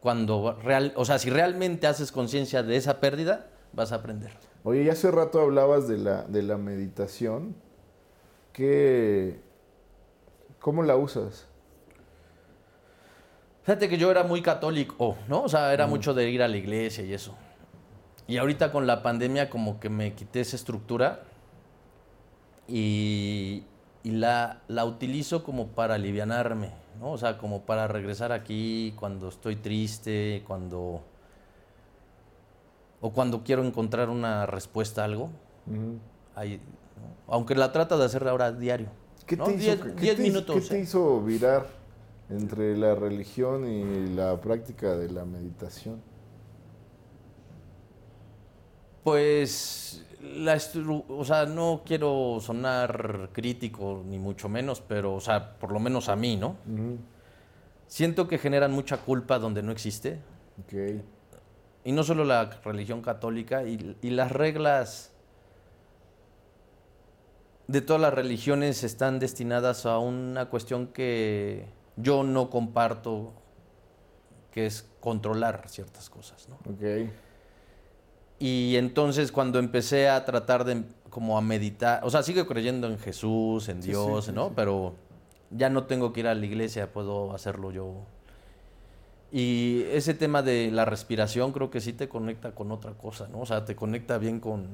cuando real, o sea, si realmente haces conciencia de esa pérdida, vas a aprender. Oye, y hace rato hablabas de la, de la meditación. ¿Qué, ¿Cómo la usas? Fíjate que yo era muy católico, ¿no? O sea, era mucho de ir a la iglesia y eso. Y ahorita con la pandemia como que me quité esa estructura y, y la, la utilizo como para alivianarme, ¿no? O sea, como para regresar aquí cuando estoy triste, cuando... O cuando quiero encontrar una respuesta a algo. Ahí, ¿no? Aunque la trata de hacer ahora diario. ¿Qué ¿no? te hizo, Diez- virar entre la religión y la práctica de la meditación? Pues, la o sea, no quiero sonar crítico ni mucho menos, pero, o sea, por lo menos a mí, ¿no? Siento que generan mucha culpa donde no existe. Ok. Y no solo la religión católica, y, y las reglas de todas las religiones están destinadas a una cuestión que yo no comparto, que es controlar ciertas cosas, ¿no? Ok. Y entonces cuando empecé a tratar de como a meditar, o sea, sigo creyendo en Jesús, en Dios, sí, sí, ¿no? sí. Pero ya no tengo que ir a la iglesia, puedo hacerlo yo. Y ese tema de la respiración creo que sí te conecta con otra cosa, ¿no? O sea, te conecta bien con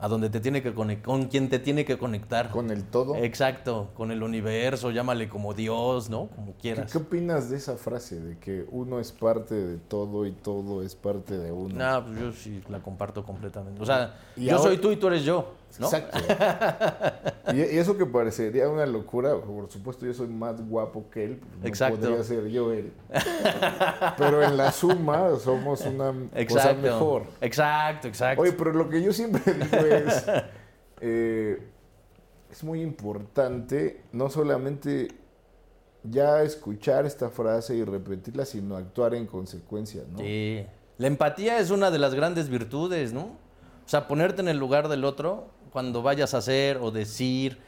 a donde te tiene que conectar, con quien te tiene que conectar. Con el todo. Exacto, con el universo, llámale como Dios, ¿no? Como ¿Qué, quieras. qué opinas de esa frase de que uno es parte de todo y todo es parte de uno? No, pues yo sí la comparto completamente. O sea, yo ahora- soy tú y tú eres yo, ¿no? Exacto. y, y eso que parecería una locura, por supuesto yo soy más guapo que él, pues no Exacto. podría ser yo él. Pero en la suma somos una cosa mejor. Exacto, exacto. Oye, pero lo que yo siempre digo es, eh, es muy importante no solamente ya escuchar esta frase y repetirla, sino actuar en consecuencia, ¿no? Sí. La empatía es una de las grandes virtudes, ¿no? O sea, ponerte en el lugar del otro cuando vayas a hacer o decir.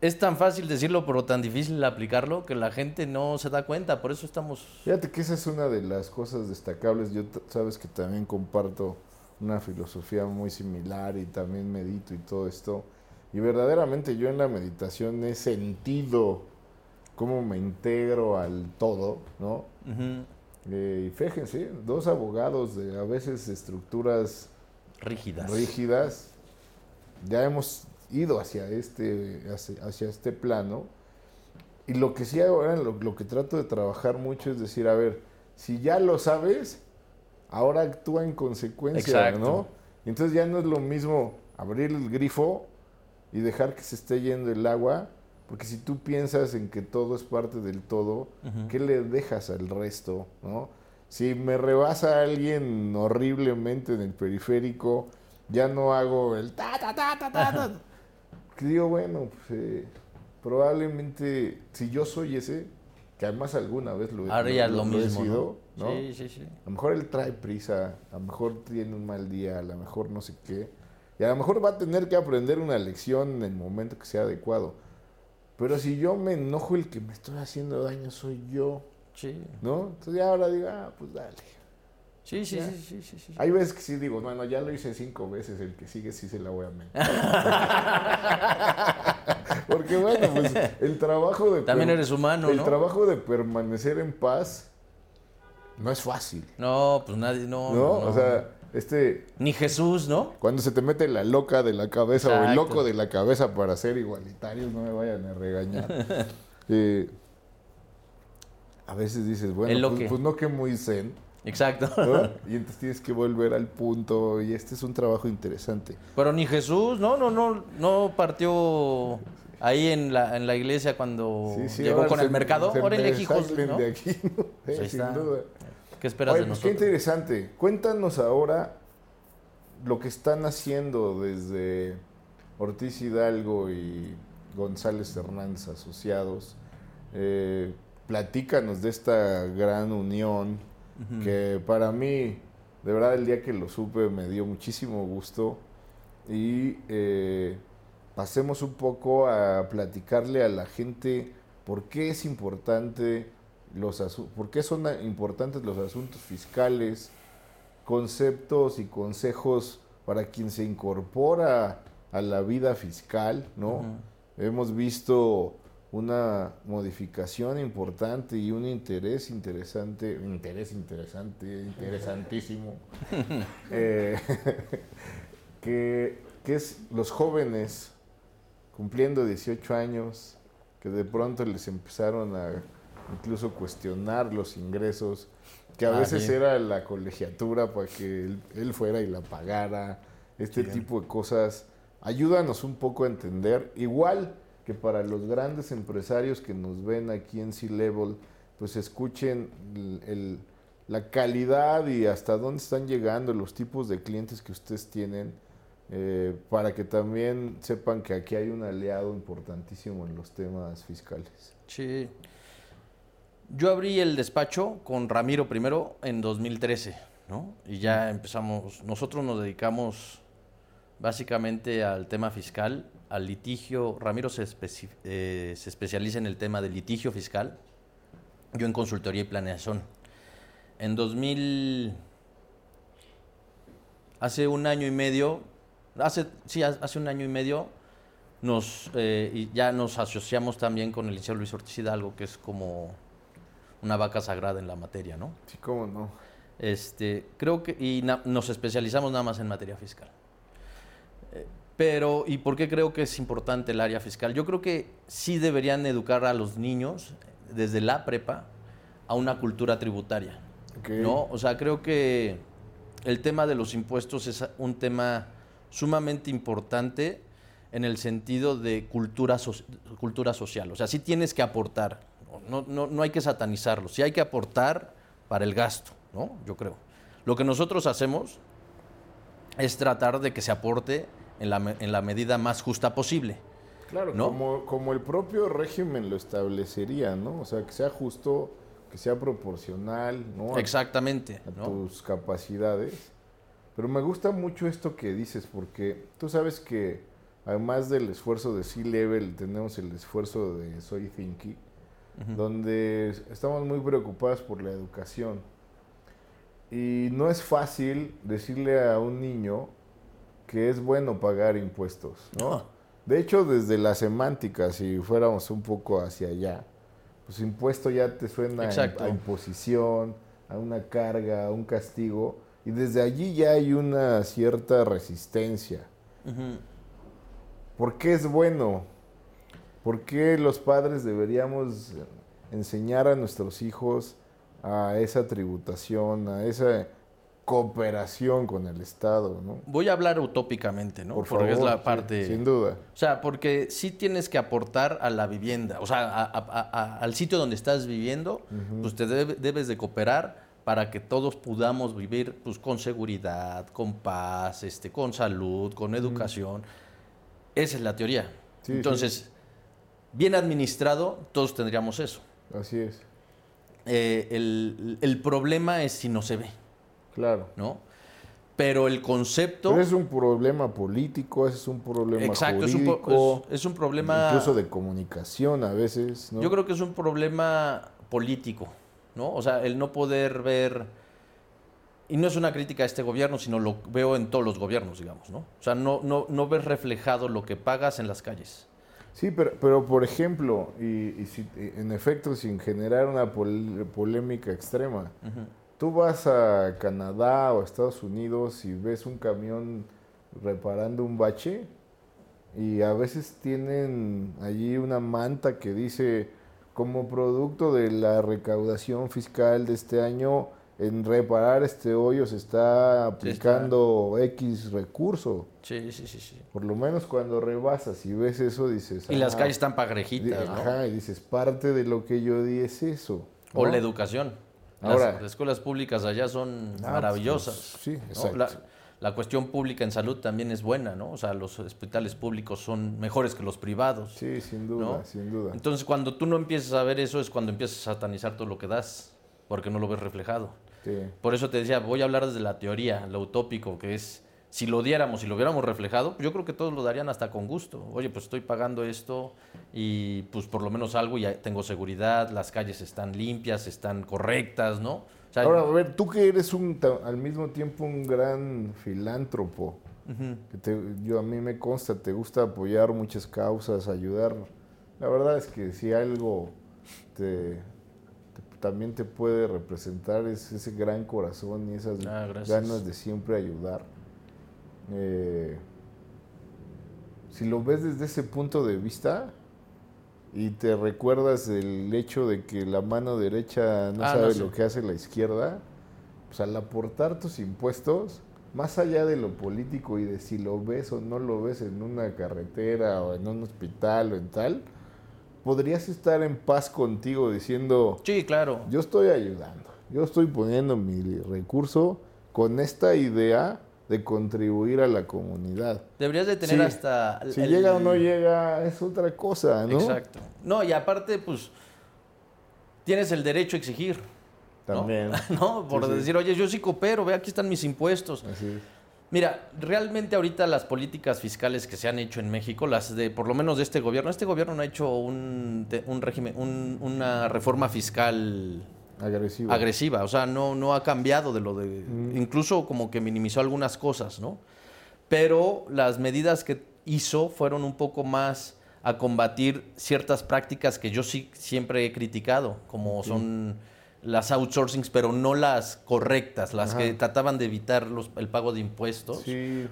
Es tan fácil decirlo, pero tan difícil aplicarlo que la gente no se da cuenta. Por eso estamos. Fíjate que esa es una de las cosas destacables. Yo sabes que también comparto una filosofía muy similar y también medito y todo esto. Y verdaderamente yo en la meditación he sentido cómo me integro al todo, ¿no? Eh, y fíjense, dos abogados de a veces estructuras rígidas. rígidas, ya hemos ido hacia este, hacia, hacia este plano. Y lo que sí ahora, lo, lo que trato de trabajar mucho es decir, a ver, si ya lo sabes, ahora actúa en consecuencia, Exacto. ¿no? Entonces ya no es lo mismo abrir el grifo y dejar que se esté yendo el agua, porque si tú piensas en que todo es parte del todo. ¿qué le dejas al resto, no? Si me rebasa alguien horriblemente en el periférico, ya no hago el ta ta ta ta ta. ta. Digo, bueno, pues eh, probablemente si yo soy ese, que además alguna vez lo, he- lo mismo, sido, ¿no? ¿no? Sí, sí, sí. A lo mejor él trae prisa, a lo mejor tiene un mal día, a lo mejor no sé qué. Y a lo mejor va a tener que aprender una lección en el momento que sea adecuado. Pero si yo me enojo, el que me estoy haciendo daño soy yo, Sí. ¿no? Entonces ya ahora digo, ah, pues dale. Sí, sí, sí, sí, sí, sí. Hay veces que sí digo, bueno, ya lo hice cinco veces, el que sigue sí se la voy a meter. Porque bueno, pues el trabajo de... También eres humano, El ¿no? trabajo de permanecer en paz no es fácil, No, pues nadie, no, ¿no? no. O sea, este... Ni Jesús, ¿no? Cuando se te mete la loca de la cabeza o el loco de la cabeza para ser igualitarios, no me vayan a regañar. Eh, a veces dices, bueno, El pues, loque. pues no que muy zen, Exacto. ¿no? Y entonces tienes que volver al punto y este es un trabajo interesante. Pero ni Jesús, no, no, no, no partió ahí en la, en la iglesia cuando Sí, sí, llegó con se- el mercado. Órale, hijos, ¿no? de aquí, ¿no? Pues ahí sin está. duda. ¿Qué esperas Oye, de pues qué nosotros? interesante. Cuéntanos ahora lo que están haciendo desde Ortiz Hidalgo y González Hernández asociados. Eh, platícanos de esta gran unión que para mí, de verdad, el día que lo supe me dio muchísimo gusto. Y eh, pasemos un poco a platicarle a la gente por qué es importante los por qué son importantes los asuntos fiscales, conceptos y consejos para quien se incorpora a la vida fiscal, ¿no? Hemos visto una modificación importante y un interés interesante, interés interesante, interesantísimo, eh, que, que es los jóvenes cumpliendo 18 años, que de pronto les empezaron a incluso cuestionar los ingresos, que a Ah, veces era la colegiatura para que él, él fuera y la pagara, este tipo de cosas. Ayúdanos un poco a entender, igual que para los grandes empresarios que nos ven aquí en C-Level, pues escuchen el- la calidad y hasta dónde están llegando los tipos de clientes que ustedes tienen, eh, para que también sepan que aquí hay un aliado importantísimo en los temas fiscales. Sí. Yo abrí el despacho con Ramiro primero en 2013, ¿no? Y ya empezamos, nosotros nos dedicamos básicamente al tema fiscal, al litigio. Ramiro se, especi- eh, se especializa en el tema del litigio fiscal, yo en consultoría y planeación. En 2000, hace un año y medio, hace, sí, ha- hace un año y medio, nos, eh, y ya nos asociamos también con el licenciado Luis Ortiz Hidalgo, que es como una vaca sagrada en la materia, ¿no? Sí, cómo no. Este, creo que, y nos especializamos nada más en materia fiscal. Pero, ¿y por qué creo que es importante el área fiscal? Yo creo que sí deberían educar a los niños desde la prepa a una cultura tributaria. ¿no? O sea, creo que el tema de los impuestos es un tema sumamente importante en el sentido de cultura, so- cultura social. O sea, sí tienes que aportar, no, no, no hay que satanizarlo, sí hay que aportar para el gasto, ¿no? Yo creo. Lo que nosotros hacemos es tratar de que se aporte en la, en la medida más justa posible. Claro, ¿no? como, como el propio régimen lo establecería, ¿no? O sea, que sea justo, que sea proporcional, ¿no? Exactamente, a ¿no? tus capacidades. Pero me gusta mucho esto que dices, porque tú sabes que además del esfuerzo de C-Level, tenemos el esfuerzo de Soy Thinking, donde estamos muy preocupados por la educación. Y no es fácil decirle a un niño que es bueno pagar impuestos, ¿no? De hecho, desde la semántica, si fuéramos un poco hacia allá, pues impuesto ya te suena a- imposición, a una carga, a un castigo, y desde allí ya hay una cierta resistencia. Ujú. ¿Por qué es bueno? ¿Por qué los padres deberíamos enseñar a nuestros hijos a esa tributación, a esa cooperación con el Estado? ¿no? Voy a hablar utópicamente, ¿no? Por Porque es la sí, parte... sin duda. O sea, porque sí tienes que aportar a la vivienda, o sea, a- a- a- al sitio donde estás viviendo, pues te debe- debes de cooperar para que todos podamos vivir pues, con seguridad, con paz, este, con salud, con educación. Esa es la teoría. Sí, Entonces, bien administrado, todos tendríamos eso. Así es, Eh, el, el problema es si no se ve, claro. ¿no? Pero el concepto... Pero es un problema político, es un problema Exacto, es un, po- jurídico, es- es un problema... incluso de comunicación a veces, ¿no? Yo creo que es un problema político, ¿no? O sea, el no poder ver y no es una crítica a este gobierno, sino lo veo en todos los gobiernos, digamos, ¿no? O sea, no, no, no ves reflejado lo que pagas en las calles. Sí, pero, pero por ejemplo, y, si, en efecto, sin generar una polémica extrema, tú vas a Canadá o Estados Unidos y ves un camión reparando un bache y a veces tienen allí una manta que dice como producto de la recaudación fiscal de este año en reparar este hoyo se está aplicando X recurso. Sí, sí, sí, sí. Por lo menos cuando rebasas y ves eso dices... Y las calles están pagrejitas, ¿no? Ajá, y dices, parte de lo que yo di es eso. O la educación. Ahora, las, escuelas públicas allá son ah, maravillosas. sí, exacto. La, cuestión pública en salud también es buena, ¿no? O sea, los hospitales públicos son mejores que los privados. Sí, sin duda, sin duda. Entonces, cuando tú no empiezas a ver eso es cuando empiezas a satanizar todo lo que das, porque no lo ves reflejado. Por eso te decía, voy a hablar desde la teoría, lo utópico, que es, si lo diéramos, si lo hubiéramos reflejado, yo creo que todos lo darían hasta con gusto. Oye, pues estoy pagando esto y pues por lo menos algo y tengo seguridad, las calles están limpias, están correctas, ¿no? Ahora, a ver, tú que eres un, al mismo tiempo un gran filántropo, que yo a mí me consta, te gusta apoyar muchas causas, ayudar. La verdad es que si algo te, también te puede representar es ese gran corazón y esas ah, ganas de siempre ayudar. Eh, si lo ves desde ese punto de vista y te recuerdas el hecho de que la mano derecha no ah, sabe lo que hace la izquierda, pues al aportar tus impuestos, más allá de lo político y de si lo ves o no lo ves en una carretera o en un hospital o en tal, podrías estar en paz contigo diciendo, sí, claro. Yo estoy ayudando, yo estoy poniendo mi recurso con esta idea de contribuir a la comunidad. Deberías de tener hasta... Si llega o no llega es otra cosa, ¿no? Exacto. No, y aparte, pues, tienes el derecho a exigir. También. ¿No? Por decir, oye, yo sí coopero, ve, aquí están mis impuestos. Así es. Mira, realmente ahorita las políticas fiscales que se han hecho en México, las de por lo menos de este gobierno, este gobierno no ha hecho un, régimen, una reforma fiscal agresiva. agresiva, o sea, no, no ha cambiado de lo de, mm. incluso como que minimizó algunas cosas, ¿no? Pero las medidas que hizo fueron un poco más a combatir ciertas prácticas que yo sí siempre he criticado, como son las outsourcings, pero no las correctas, las que trataban de evitar los, el pago de impuestos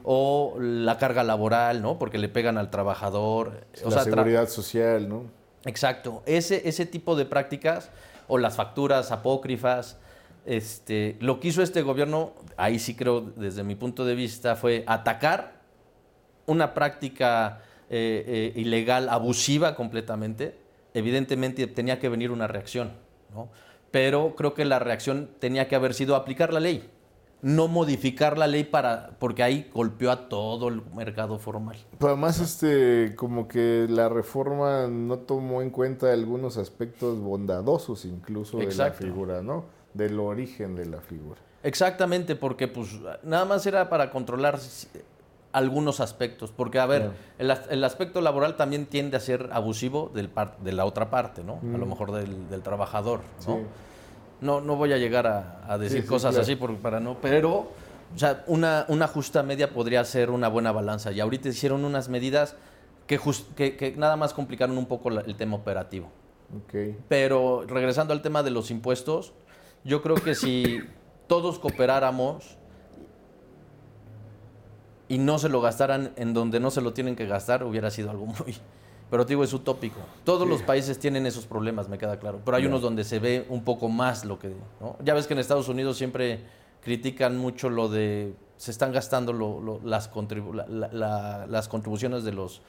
o la carga laboral, ¿no? Porque le pegan al trabajador. la seguridad social, ¿no? Exacto. Ese, ese tipo de prácticas o las facturas apócrifas, este, lo que hizo este gobierno, ahí sí creo, desde mi punto de vista, fue atacar una práctica eh, eh, ilegal, abusiva completamente. Evidentemente tenía que venir una reacción, ¿no? pero creo que la reacción tenía que haber sido aplicar la ley, no modificar la ley para porque ahí golpeó a todo el mercado formal. Pero además este como que la reforma no tomó en cuenta algunos aspectos bondadosos incluso de la figura, ¿no? Del origen de la figura. Exactamente, porque pues nada más era para controlar algunos aspectos, porque a ver, el, aspecto laboral también tiende a ser abusivo del de la otra parte, ¿no? A lo mm. mejor del, trabajador, ¿no? ¿No? No voy a llegar a, decir cosas así para no, pero o sea, una, una, justa media podría ser una buena balanza. Y ahorita hicieron unas medidas que, que, nada más complicaron un poco el tema operativo. Okay. Pero regresando al tema de los impuestos, yo creo que si todos cooperáramos y no se lo gastaran en donde no se lo tienen que gastar, hubiera sido algo muy... Pero digo, es utópico. Todos los países tienen esos problemas, me queda claro. Pero hay unos donde se ve un poco más lo que... Ya ves que en Estados Unidos siempre critican mucho lo de... Se están gastando las, las contribuciones de los,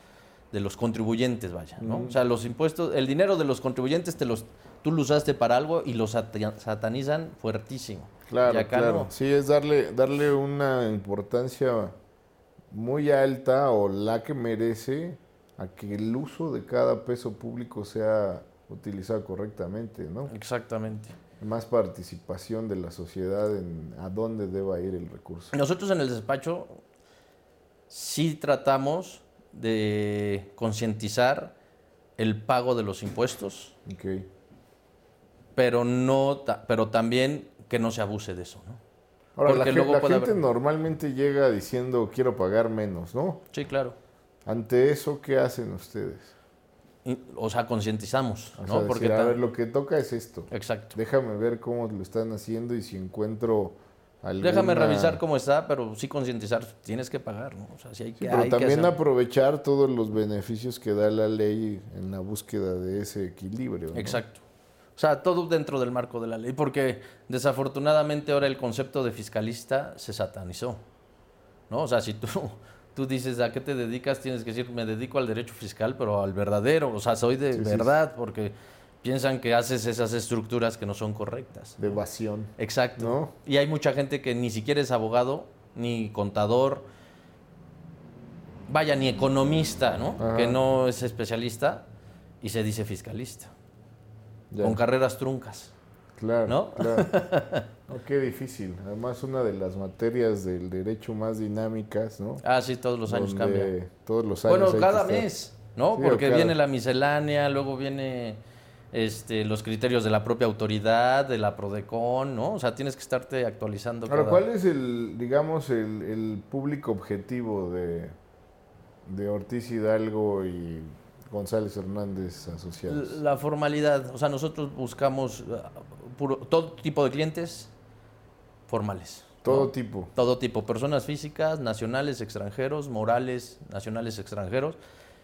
de los contribuyentes, vaya. ¿no? O sea, los impuestos, el dinero de los contribuyentes te los, tú lo usaste para algo y los satanizan fuertísimo. Claro, claro. Sí, es darle, darle una importancia muy alta o la que merece a que el uso de cada peso público sea utilizado correctamente, ¿no? Exactamente. Más participación de la sociedad en a dónde deba ir el recurso. Nosotros en el despacho sí tratamos de concientizar el pago de los impuestos. Okay. Pero no pero también que no se abuse de eso, ¿no? Ahora, la, Porque luego la gente haber- normalmente llega diciendo quiero pagar menos, ¿no? Sí, claro. Ante eso, ¿qué hacen ustedes? O sea, concientizamos, O ¿no? Porque a ver, lo que toca es esto. Exacto. Déjame ver cómo lo están haciendo y si encuentro alguna... Déjame revisar cómo está, pero sí concientizar, tienes que pagar, ¿no? O sea, sí hay Sí, que, pero hay que también hacer- aprovechar todos los beneficios que da la ley en la búsqueda de ese equilibrio. ¿no? Exacto. O sea, todo dentro del marco de la ley, porque desafortunadamente ahora el concepto de fiscalista se satanizó. ¿No? O sea, si tú, tú dices a qué te dedicas, tienes que decir, me dedico al derecho fiscal, pero al verdadero. O sea, soy de Sí, sí, verdad, porque piensan que haces esas estructuras que no son correctas. De evasión. Exacto. ¿No? Y hay mucha gente que ni siquiera es abogado, ni contador, vaya, ni economista, ¿no? Ajá. Que no es especialista y se dice fiscalista, Ya. con carreras truncas. Claro, ¿no? claro. No, qué difícil. Además, una de las materias del derecho más dinámicas, ¿no? Ah, sí, todos los años Donde cambia. Todos los años. Bueno, cada mes, ¿no? Sí, Porque cada- viene la miscelánea, luego viene este, los criterios de la propia autoridad, de la PRODECON, ¿no? O sea, tienes que estarte actualizando. Ahora, cada- ¿cuál es el, digamos, el, el público objetivo de, de Ortiz Hidalgo y González Hernández asociados? La formalidad, o sea, nosotros buscamos puro- todo tipo de clientes formales. ¿no? Todo tipo. Todo tipo, personas físicas, nacionales, extranjeros, morales, nacionales, extranjeros.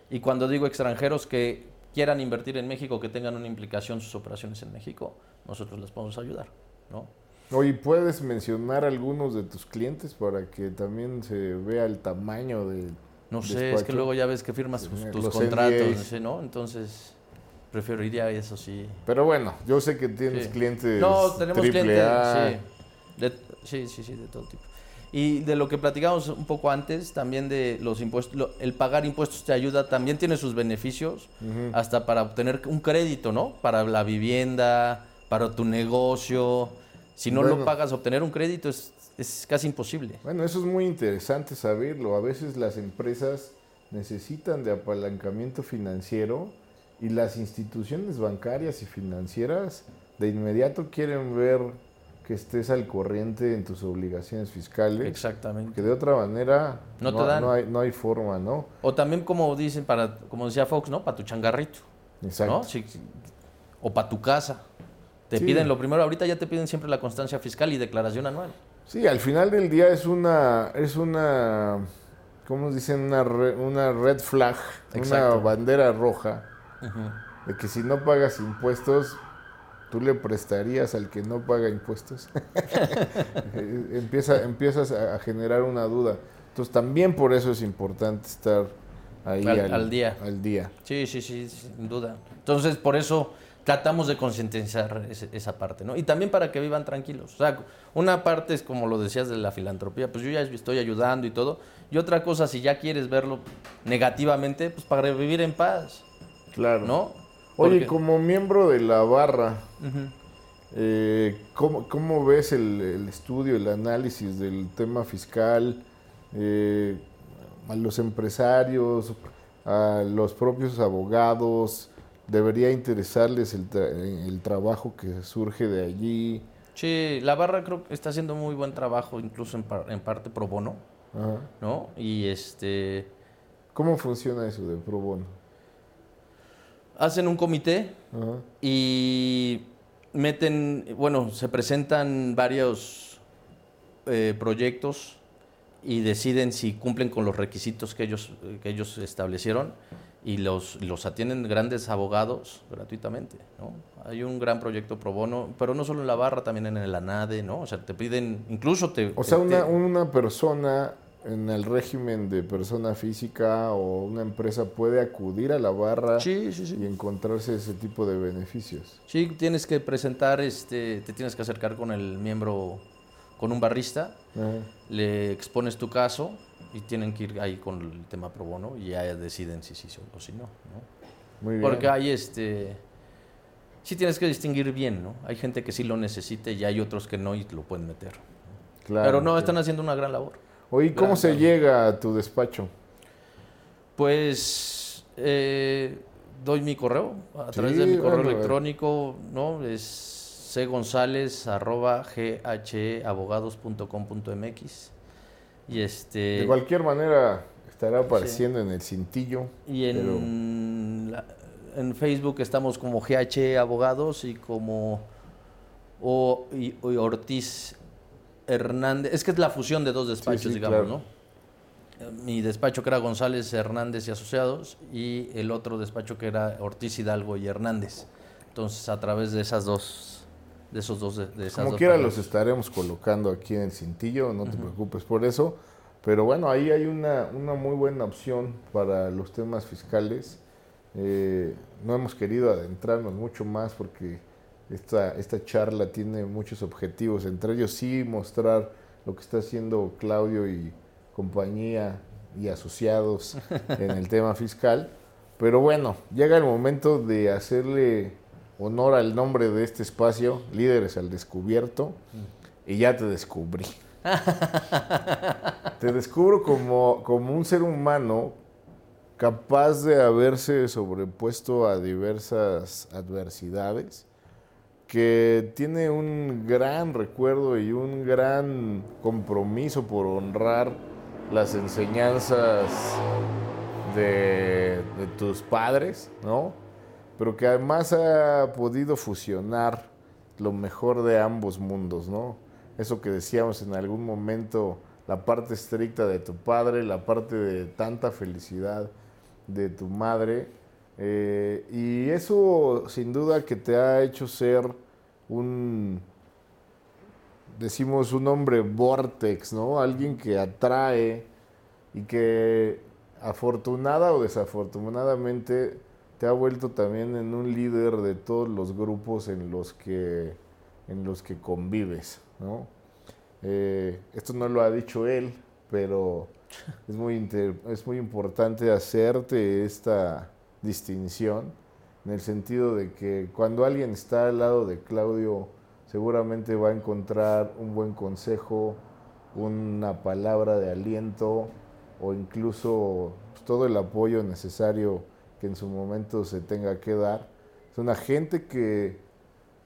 Y cuando digo extranjeros que quieran invertir en México, que tengan una implicación sus operaciones en México, nosotros les podemos ayudar, ¿no? Oye, ¿puedes mencionar algunos de tus clientes para que también se vea el tamaño de... No sé, es que despacho? luego ya ves que firmas tus, tus contratos, NDAs. ¿sí, ¿no? Entonces, preferiría eso sí. Pero bueno, yo sé que tienes Sí. clientes No, tenemos triple clientes, A. sí. De- sí, sí, sí, de todo tipo. Y de lo que platicamos un poco antes, también de los impuestos, lo- el pagar impuestos te ayuda, también tiene sus beneficios, hasta para obtener un crédito, ¿no? Para la vivienda, para tu negocio. Si no Bueno. lo pagas, obtener un crédito es, es casi imposible. Bueno, eso es muy interesante saberlo. A veces las empresas necesitan de apalancamiento financiero y las instituciones bancarias y financieras de inmediato quieren ver que estés al corriente en tus obligaciones fiscales. Exactamente. Que de otra manera No te dan. no hay, no hay forma, ¿no? O también como dicen, para, como decía Fox, ¿no? Para tu changarrito. Exacto. sí. O para tu casa. Te Sí. piden lo primero, ahorita ya te piden siempre la constancia fiscal y declaración anual. Sí, al final del día es una, es una, ¿cómo dicen? Una, re- una red flag, una bandera roja, de que si no pagas impuestos, tú le prestarías al que no paga impuestos. Eh, Empieza, empiezas a generar una duda. Entonces también por eso es importante estar ahí Al- al día. al día. Sí, sí, sí, sin duda. Entonces, por eso tratamos de concientizar esa parte, ¿no? Y también para que vivan tranquilos. O sea, una parte es como lo decías de la filantropía, pues yo ya estoy ayudando y todo. Y otra cosa, si ya quieres verlo negativamente, pues para vivir en paz, Claro. ¿no? Oye, Porque- como miembro de la barra. Eh, ¿cómo, cómo ves el, el estudio, el análisis del tema fiscal? eh, a los empresarios, a los propios abogados, ¿debería interesarles el, tra- el trabajo que surge de allí? Sí, la barra creo que está haciendo muy buen trabajo, incluso en, par- en parte pro bono, Ajá. ¿no? Y este ¿Cómo funciona eso de pro bono? Hacen un comité y meten, bueno, se presentan varios eh, proyectos y deciden si cumplen con los requisitos que ellos, que ellos establecieron y los, los atienden grandes abogados gratuitamente, ¿no? Hay un gran proyecto pro bono, pero no solo en la barra, también en el ANADE, ¿no? O sea, te piden, incluso te... O sea, te- una, una persona en el régimen de persona física o una empresa puede acudir a la barra Sí, sí, sí. y encontrarse ese tipo de beneficios. Sí, tienes que presentar, este, te tienes que acercar con el miembro, con un barrista, Ajá. le expones tu caso y tienen que ir ahí con el tema pro bono y ya deciden si sí o si no, ¿no? Muy bien. Porque hay este sí tienes que distinguir bien, ¿no? Hay gente que sí lo necesita y hay otros que no y lo pueden meter. Claro, Pero no, están haciendo una gran labor. Oye, ¿cómo se llega a tu despacho? Pues eh, doy mi correo a través de mi correo bueno, electrónico, ¿no? Es cgonzález arroba gheabogados.com.mx y este De cualquier manera estará apareciendo en el cintillo. y en, la- en Facebook estamos como GH Abogados y como o, y- y Ortiz Hernández. Es que es la fusión de dos despachos, sí, digamos, claro. ¿no? Mi despacho que era González Hernández y Asociados y el otro despacho que era Ortiz Hidalgo y Hernández. Entonces, a través de esas dos, de esos dos, de, esas Como dos quiera los estaremos colocando aquí en el cintillo, no te preocupes por eso. Pero bueno, ahí hay una, una muy buena opción para los temas fiscales. Eh, no hemos querido adentrarnos mucho más porque esta, esta charla tiene muchos objetivos, entre ellos sí mostrar lo que está haciendo Claudio y compañía y asociados en el tema fiscal. Pero bueno, llega el momento de hacerle honor al nombre de este espacio, Líderes al Descubierto, y ya te descubrí. te descubro como, como un ser humano capaz de haberse sobrepuesto a diversas adversidades, que tiene un gran recuerdo y un gran compromiso por honrar las enseñanzas de, tus padres, ¿no? Pero que además ha podido fusionar lo mejor de ambos mundos, ¿no? Eso que decíamos en algún momento, la parte estricta de tu padre, la parte de tanta felicidad de tu madre. Eh, y eso sin duda que te ha hecho ser un, decimos, un hombre vortex, ¿no? Alguien que atrae y que afortunada o desafortunadamente te ha vuelto también en un líder de todos los grupos en los que, en los que convives, ¿no? Eh, esto no lo ha dicho él, pero es muy, inter- es muy importante hacerte esta distinción en el sentido de que cuando alguien está al lado de Claudio seguramente va a encontrar un buen consejo, una palabra de aliento o incluso pues, todo el apoyo necesario que en su momento se tenga que dar. Es una gente que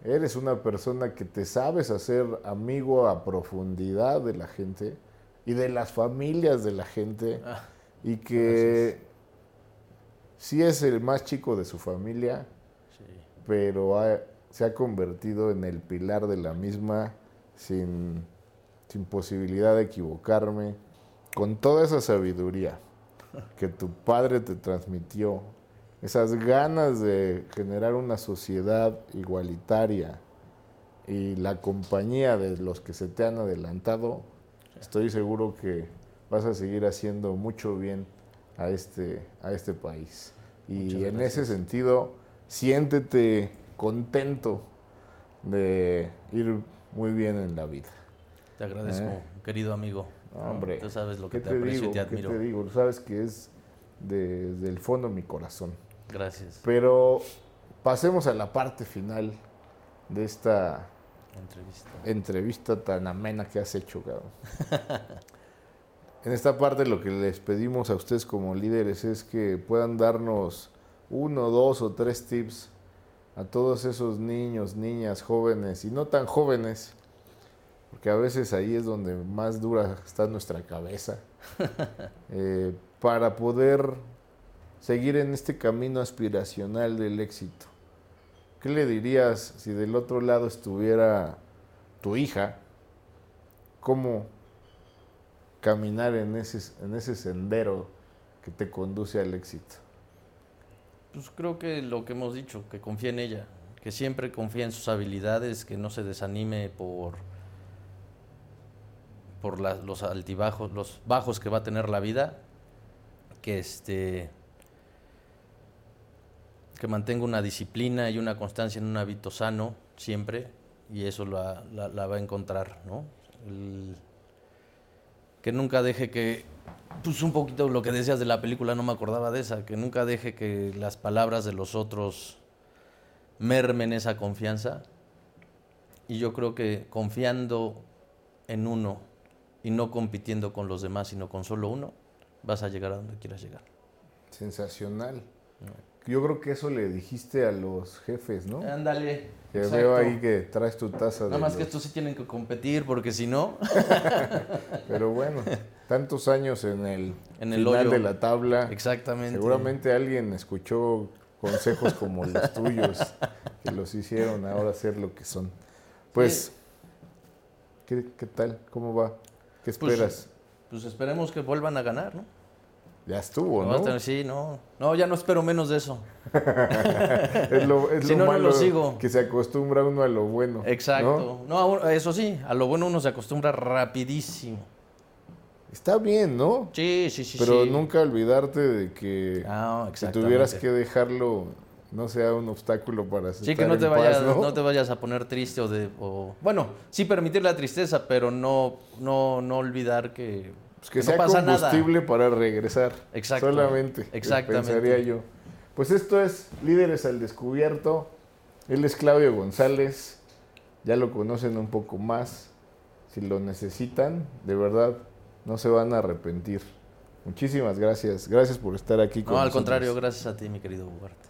eres una persona que te sabes hacer amigo a profundidad de la gente y de las familias de la gente Ah, y que sí es el más chico de su familia, sí. pero ha- se ha convertido en el pilar de la misma sin, sin posibilidad de equivocarme, con toda esa sabiduría que tu padre te transmitió, esas ganas de generar una sociedad igualitaria y la compañía de los que se te han adelantado, estoy seguro que vas a seguir haciendo mucho bien a este, a este país. Y en ese sentido, siéntete contento de ir muy bien en la vida. Te agradezco, Eh. querido amigo. Hombre, Tú sabes lo ¿qué que te, te, aprecio digo? y te ¿Qué admiro. te digo? Sabes que es de- desde el fondo de mi corazón. Gracias. Pero pasemos a la parte final de esta Entrevista. entrevista tan amena que has hecho, cabrón. en esta parte lo que les pedimos a ustedes como líderes es que puedan darnos uno, dos o tres tips a todos esos niños, niñas, jóvenes y no tan jóvenes, porque a veces ahí es donde más dura está nuestra cabeza, eh, para poder seguir en este camino aspiracional del éxito. ¿Qué le dirías si del otro lado estuviera tu hija? ¿Cómo caminar en ese, en ese sendero que te conduce al éxito? Pues creo que lo que hemos dicho, que confía en ella, que siempre confía en sus habilidades, que no se desanime por por los altibajos, los bajos que va a tener la vida, que este que mantenga una disciplina y una constancia en un hábito sano siempre y eso la, la- va a encontrar, ¿no? Que nunca deje que pues un poquito lo que decías de la película, no me acordaba de esa, que nunca deje que las palabras de los otros mermen esa confianza. Y yo creo que confiando en uno y no compitiendo con los demás, sino con solo uno, vas a llegar a donde quieras llegar. Sensacional. Yo creo que eso le dijiste a los jefes, ¿no? Ándale. Que exacto. veo ahí que traes tu taza Nada de más que estos sí tienen que competir porque si no, Pero bueno, tantos años en el, En el final hoyo. de la tabla. exactamente. Seguramente alguien escuchó consejos como los tuyos que los hicieron ahora ser lo que son. Pues, ¿qué, qué tal? ¿Cómo va? ¿Qué Pues, esperas? Pues esperemos que vuelvan a ganar, ¿no? Ya estuvo, ¿no? tener- Sí, no. No, ya no espero menos de eso. Es lo, es Si lo no, no lo sigo. que se acostumbra uno a lo bueno. ¿no? Exacto. No, eso sí, a lo bueno uno se acostumbra rapidísimo. Está bien, ¿no? Sí, sí, sí. Pero sí. nunca olvidarte de que Ah, tuvieras que dejarlo, no sea un obstáculo para Sí, que no te, paz, vayas, ¿no? ¿no? te vayas a poner triste o de... o- bueno, sí permitir la tristeza, pero no, no, no olvidar que, Pues que sea no pasa nada. combustible para regresar. Exacto. Solamente. Exactamente. Pensaría yo. Pues esto es Líderes al Descubierto. Él es Claudio González. Ya lo conocen un poco más. Si lo necesitan, de verdad, no se van a arrepentir. Muchísimas gracias. Gracias por estar aquí con No, al nosotros. contrario, gracias a ti, mi querido Ugarte.